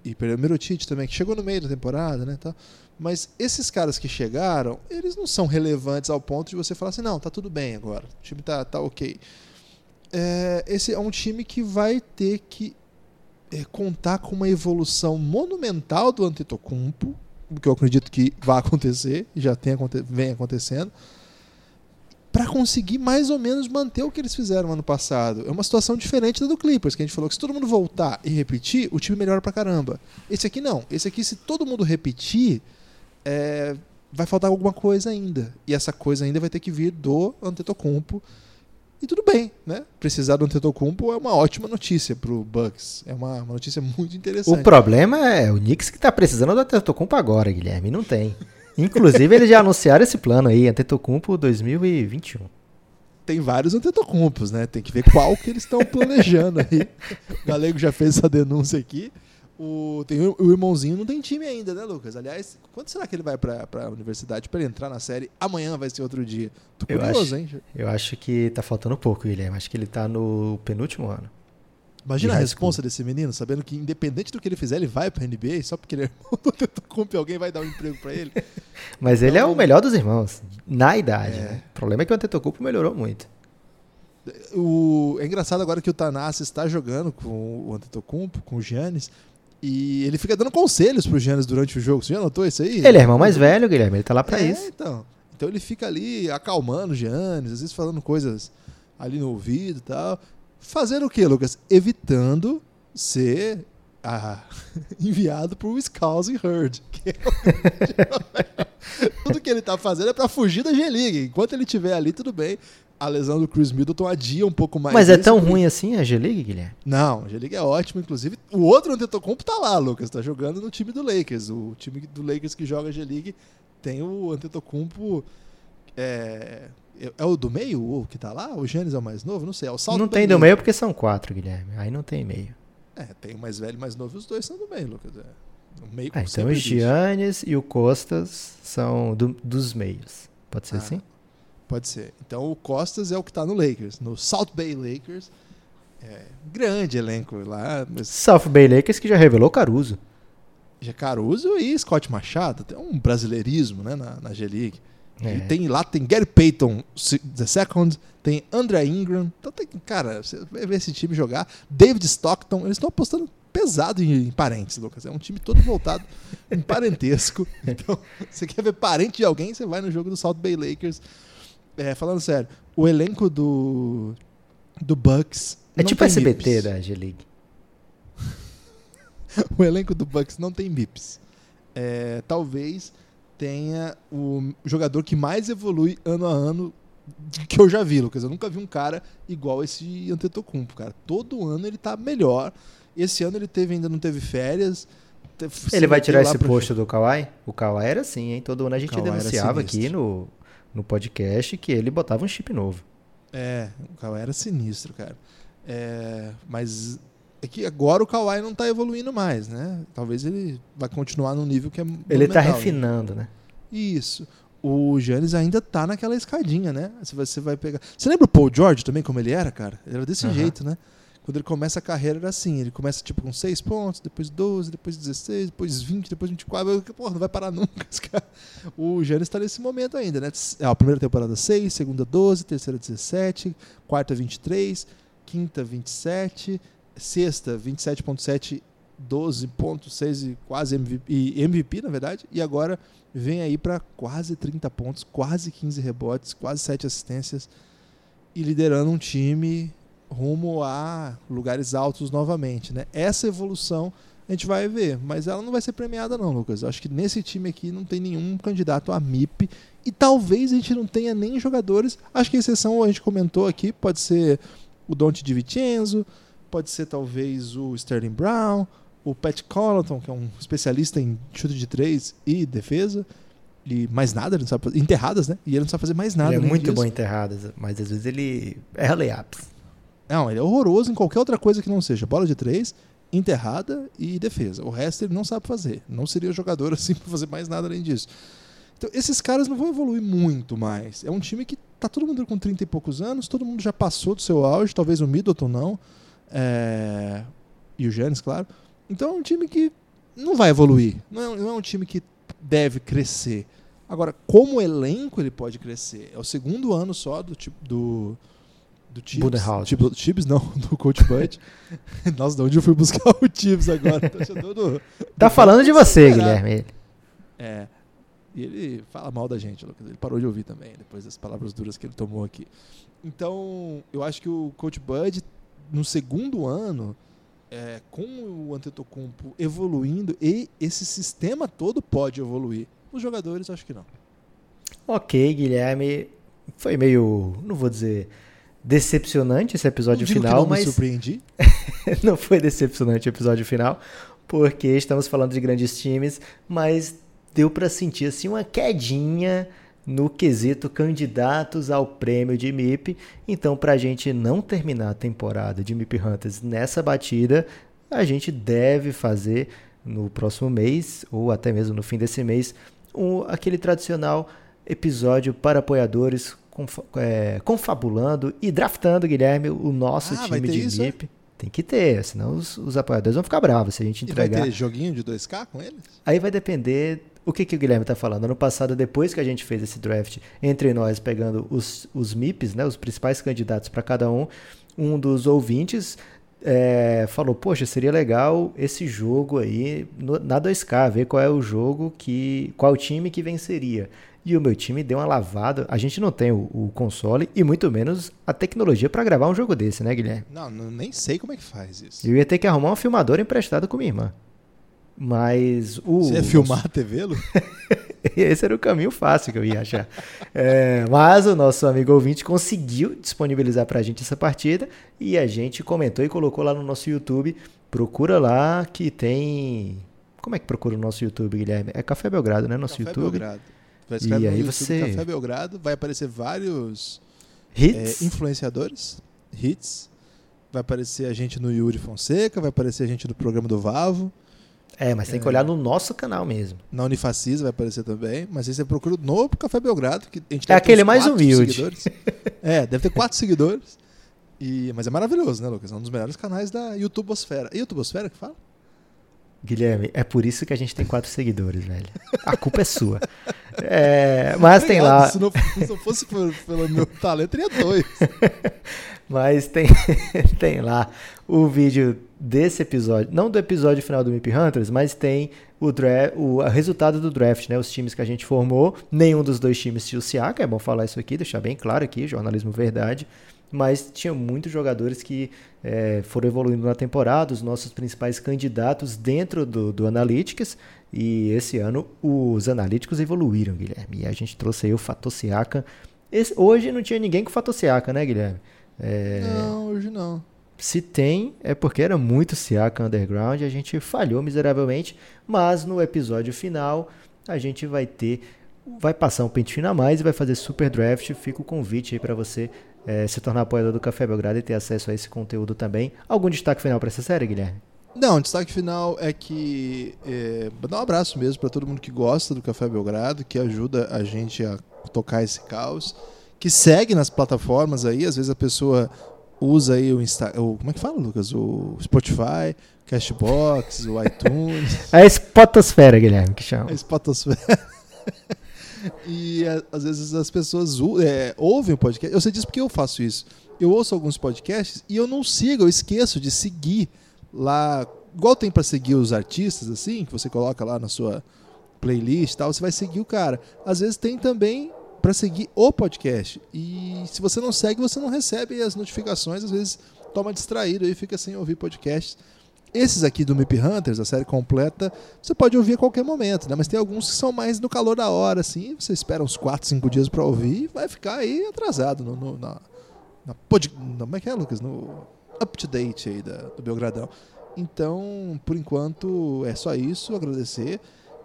E perdeu o Mirotic também, que chegou no meio da temporada, né? Tá? Mas esses caras que chegaram, eles não são relevantes ao ponto de você falar assim, não, tá tudo bem agora. O time tá, tá ok é, esse é um time que vai ter que é, contar com uma evolução monumental do Antetokounmpo, que eu acredito que vai acontecer, já tem, vem acontecendo, para conseguir mais ou menos manter o que eles fizeram ano passado. É uma situação diferente da do Clippers, que a gente falou que se todo mundo voltar e repetir, o time melhora pra caramba. Esse aqui não. Esse aqui, se todo mundo repetir, é, vai faltar alguma coisa ainda. E essa coisa ainda vai ter que vir do Antetokounmpo e tudo bem, né? Precisar do Antetokounmpo é uma ótima notícia para o Bucks. É uma, uma, notícia muito interessante. O problema é o Knicks que está precisando do Antetokounmpo agora, Guilherme. Não tem. Inclusive, eles já anunciaram esse plano aí, Antetokounmpo 2021. Tem vários Antetokounmpos, né? Tem que ver qual que eles estão planejando aí. O Galego já fez essa denúncia aqui. O, tem o, irmãozinho não tem time ainda, né, Lucas? Aliás, quando será que ele vai pra, pra universidade para entrar na série? Amanhã vai ser outro dia. Tô curioso, eu acho, hein? Eu acho que tá faltando pouco, Guilherme. Acho que ele tá no penúltimo ano. Imagina a resposta desse menino, sabendo que independente do que ele fizer, ele vai pra NBA, só porque ele é irmão do Antetokounmpo alguém vai dar um emprego para ele. Mas então, ele é o melhor dos irmãos, na idade. É. Né? O problema é que o Antetokounmpo melhorou muito. O, é engraçado agora que o Tanassi está jogando com o Antetokounmpo, com o Giannis, e ele fica dando conselhos pro Giannis durante o jogo. Você já notou isso aí? Ele é irmão mais velho, Guilherme, ele tá lá pra é, isso. Então, então ele fica ali acalmando o Giannis, às vezes falando coisas ali no ouvido e tal. Fazendo o que, Lucas? Evitando ser ah, enviado pro Scouse Herd. Que é tudo que ele tá fazendo é para fugir da G-League. Enquanto ele estiver ali, tudo bem. A lesão do Chris Middleton adia um pouco mais. Mas é tão ruim assim a G-League, Guilherme? Não, a G-League é ótimo. Inclusive, o outro Antetokounmpo tá lá, Lucas. Tá jogando no time do Lakers. O time do Lakers que joga a G-League tem o Antetokounmpo... É, é, é o do meio o que tá lá? O Gênesis é o mais novo? Não sei. É o salto Não tem do meio porque são quatro, Guilherme. Aí não tem meio. É, tem o mais velho e o mais novo. Os dois são do meio, Lucas. É. O meio, ah, então o Giannis e o Costas são do, dos meios. Pode ser ah, assim? Pode ser. Então o Costas é o que tá no Lakers. No South Bay Lakers. É, grande elenco lá. Mas... South Bay Lakers que já revelou Caruso. Já Caruso e Scott Machado. Tem um brasileirismo né, na, na G-League. É. E tem, lá tem Gary Payton the second, tem André Ingram. Então tem, cara, você vai ver esse time jogar. David Stockton, eles estão apostando pesado em, em, parentes, Lucas. É um time todo voltado em parentesco. Então, você quer ver parente de alguém, você vai no jogo do South Bay Lakers. É, falando sério, o elenco do do Bucks é tipo SBT MIPS. da G-League. o elenco do Bucks não tem MIPS. É, talvez tenha o jogador que mais evolui ano a ano que eu já vi, Lucas. Eu nunca vi um cara igual esse Antetokounmpo, cara. Todo ano ele tá melhor. Esse ano ele teve ainda não teve férias. Ele vai tirar esse posto do Kawhi? O Kawhi era assim, hein? Todo ano a gente Kawhi denunciava aqui no, no podcast que ele botava um chip novo. É, o Kawhi era sinistro, cara. É, mas é que agora o Kawhi não está evoluindo mais, né? Talvez ele vai continuar no nível que é Ele está né? refinando, né? Isso. O Giannis ainda tá naquela escadinha, né? Se você vai pegar. Você lembra o Paul George também, como ele era, cara? Ele era desse jeito, né? Quando ele começa a carreira era assim, ele começa tipo com 6 pontos, depois 12, depois 16, depois 20, depois 24, porra, não vai parar nunca. O Giannis está nesse momento ainda, né? É, a primeira temporada 6, segunda 12, terceira 17, quarta 23, quinta 27, sexta 27.7, 12.6 e quase MVP, e MVP, na verdade, e agora vem aí para quase 30 pontos, quase 15 rebotes, quase 7 assistências e liderando um time rumo a lugares altos novamente, né? Essa evolução a gente vai ver, mas ela não vai ser premiada não, Lucas. Eu acho que nesse time aqui não tem nenhum candidato a MIP e talvez a gente não tenha nem jogadores. Acho que a exceção a gente comentou aqui pode ser o Dante Di Vincenzo, pode ser talvez o Sterling Brown, o Pat Connaughton, que é um especialista em chute de três e defesa. E mais nada, ele não sabe fazer. Enterradas, né? E ele não sabe fazer mais nada. Ele é muito bom em enterradas, mas às vezes ele erra layups. Não, ele é horroroso em qualquer outra coisa que não seja bola de três, enterrada e defesa. O resto ele não sabe fazer. Não seria jogador assim para fazer mais nada além disso. Então, esses caras não vão evoluir muito mais. É um time que tá todo mundo com 30 e poucos anos, todo mundo já passou do seu auge, talvez o Middleton não. É... E o Giannis, claro. Então é um time que não vai evoluir. Não é, não é um time que deve crescer. Agora, como elenco ele pode crescer. É o segundo ano só do tipo do do Tibbs. Tipo, Tibbs não, do Coach Bud. Nossa, de onde eu fui buscar o Tibbs agora? Do, tá falando de você, Guilherme. É. E ele fala mal da gente, ele parou de ouvir também, depois das palavras duras que ele tomou aqui. Então, eu acho que o Coach Bud no segundo ano, é, com o Antetokounmpo evoluindo, e esse sistema todo pode evoluir. Os jogadores, acho que não. Ok, Guilherme. Foi meio, não vou dizer decepcionante esse episódio final, não mas. Me surpreendi. não foi decepcionante o episódio final, porque estamos falando de grandes times, mas deu para sentir assim uma quedinha no quesito candidatos ao prêmio de MIP. Então, para a gente não terminar a temporada de MIP Hunters nessa batida, a gente deve fazer no próximo mês, ou até mesmo no fim desse mês, um, aquele tradicional episódio para apoiadores é, confabulando e draftando, Guilherme, o nosso Ah, time de isso, é? MIP. Tem que ter, senão os, os apoiadores vão ficar bravos se a gente E vai entregar. ter joguinho de 2K com eles? Aí vai depender o que, que o Guilherme está falando. Ano passado, depois que a gente fez esse draft entre nós, pegando os, os MIPs, né, os principais candidatos para cada um, um dos ouvintes é, falou: Poxa, seria legal esse jogo aí no, na 2K, ver qual é o jogo que. qual time que venceria. E o meu time deu uma lavada. A gente não tem o, o console e muito menos a tecnologia para gravar um jogo desse, né, Guilherme? Não, não, nem sei como é que faz isso. Eu ia ter que arrumar um filmador emprestado com minha irmã. Mas o. Você ia filmar a TV, Lu? Esse era o caminho fácil que eu ia achar. É, mas o nosso amigo ouvinte conseguiu disponibilizar pra gente essa partida e a gente comentou e colocou lá no nosso YouTube. Procura lá que tem. Como é que procura o nosso YouTube, Guilherme? É Café Belgrado, né? Nosso Café YouTube. Belgrado. Vai escrever E no aí YouTube você- Café Belgrado, vai aparecer vários Hits. é, influenciadores, hits. Vai aparecer a gente no Yuri Fonseca, vai aparecer a gente no programa do Vavo. É, mas tem que olhar no nosso canal mesmo. Na Unifacisa vai aparecer também. Mas aí você procura o novo Café Belgrado, que a gente É aquele mais humilde. seguidores. É, deve ter quatro seguidores. E, mas é maravilhoso, né, Lucas? É um dos melhores canais da YouTubosfera. É YouTubosfera que fala? Guilherme, é por isso que a gente tem quatro seguidores, velho. A culpa é sua. É, mas tem lá. Se não, se não fosse por- pelo meu talento, teria dois. Mas tem, tem lá o vídeo desse episódio, não do episódio final do Mip Hunters, mas tem o, dra o resultado do draft, né? Os times que a gente formou. Nenhum dos dois times tinha o Siaka, é bom falar isso aqui, deixar bem claro aqui, jornalismo verdade. Mas tinha muitos jogadores que eh, foram evoluindo na temporada, os nossos principais candidatos dentro do, do Analytics. E esse ano os analíticos evoluíram, Guilherme. E a gente trouxe aí o Fator Siaka. Esse- hoje não tinha ninguém com o Fator Siaka, né, Guilherme? É, Não, hoje não. se tem, é porque era muito Siaka Underground, a gente falhou miseravelmente, mas no episódio final a gente vai ter, vai passar um pente fino a mais e vai fazer super draft. Fica o convite aí para você eh, se tornar apoiador do Café Belgrado e ter acesso a esse conteúdo também. Algum destaque final para essa série, Guilherme? Não, o destaque final é que é, dar um abraço mesmo para todo mundo que gosta do Café Belgrado, que ajuda a gente a tocar esse caos, que segue nas plataformas aí, às vezes a pessoa usa aí o Insta, o, como é que fala, Lucas? O Spotify, Cashbox, o iTunes, A Spotosfera, Guilherme, que chama. a Spotosfera. e a- às vezes as pessoas é, ouvem o podcast. Eu sei disso porque eu faço isso. Eu ouço alguns podcasts e eu não sigo, eu esqueço de seguir lá. Igual tem pra seguir os artistas, assim, que você coloca lá na sua playlist e tal, você vai seguir o cara. Às vezes tem também pra seguir o podcast. E se você não segue, você não recebe as notificações, às vezes toma distraído e fica sem ouvir podcasts. Esses aqui do Mip Hunters, a série completa, você pode ouvir a qualquer momento, né? Mas tem alguns que são mais no calor da hora, assim. Você espera uns 4, 5 dias pra ouvir e vai ficar aí atrasado no, no- na, na pod, como é que é, Lucas? No up-to-date aí da, do Belgradão. Então, por enquanto, é só isso. Agradecer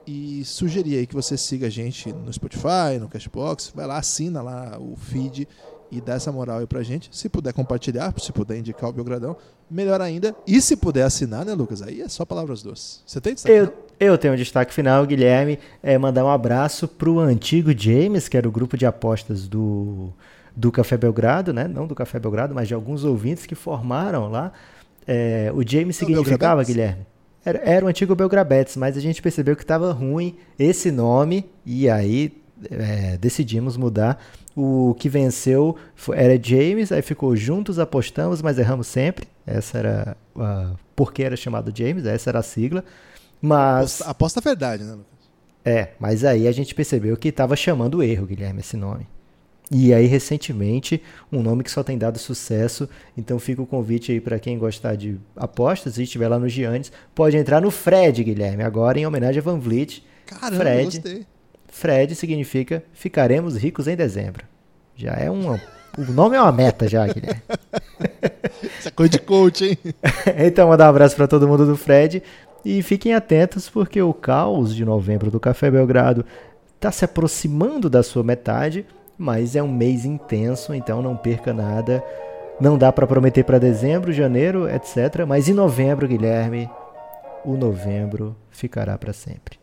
e sugerir aí que você siga a gente no Spotify, no Cashbox. Vai lá, assina lá o feed e dá essa moral aí pra gente. Se puder compartilhar, se puder indicar o Belgradão, melhor ainda. E se puder assinar, né, Lucas? Aí é só palavras doces. Você tem destaque? Eu, não? eu tenho um destaque final, Guilherme, é mandar um abraço pro antigo James, que era o grupo de apostas do, do Café Belgrado, né? Não do Café Belgrado, mas de alguns ouvintes que formaram lá. É, o James significava? Guilherme? Era, era o antigo Belgrabetes, mas a gente percebeu que estava ruim esse nome e aí é, decidimos mudar. O que venceu foi- era James, aí ficou juntos, apostamos, mas erramos sempre. Essa era a, porque era chamado James, essa era a sigla. Mas Aposta, aposta a verdade, né, Lucas? é, mas aí a gente percebeu que estava chamando erro, Guilherme, esse nome. E aí, recentemente, um nome que só tem dado sucesso. Então fica o convite aí para quem gostar de apostas e estiver lá no Giannis, pode entrar no Fred, Guilherme, agora em homenagem a Van Vliet. Caramba, Fred. gostei. Fred significa ficaremos ricos em dezembro. Já é um. O nome é uma meta já, Guilherme. Isso é coisa de coach, hein? então, mandar um abraço para todo mundo do Fred. E fiquem atentos porque o caos de novembro do Café Belgrado está se aproximando da sua metade, mas é um mês intenso, então não perca nada. Não dá para prometer para dezembro, janeiro, etc. Mas em novembro, Guilherme, o novembro ficará para sempre.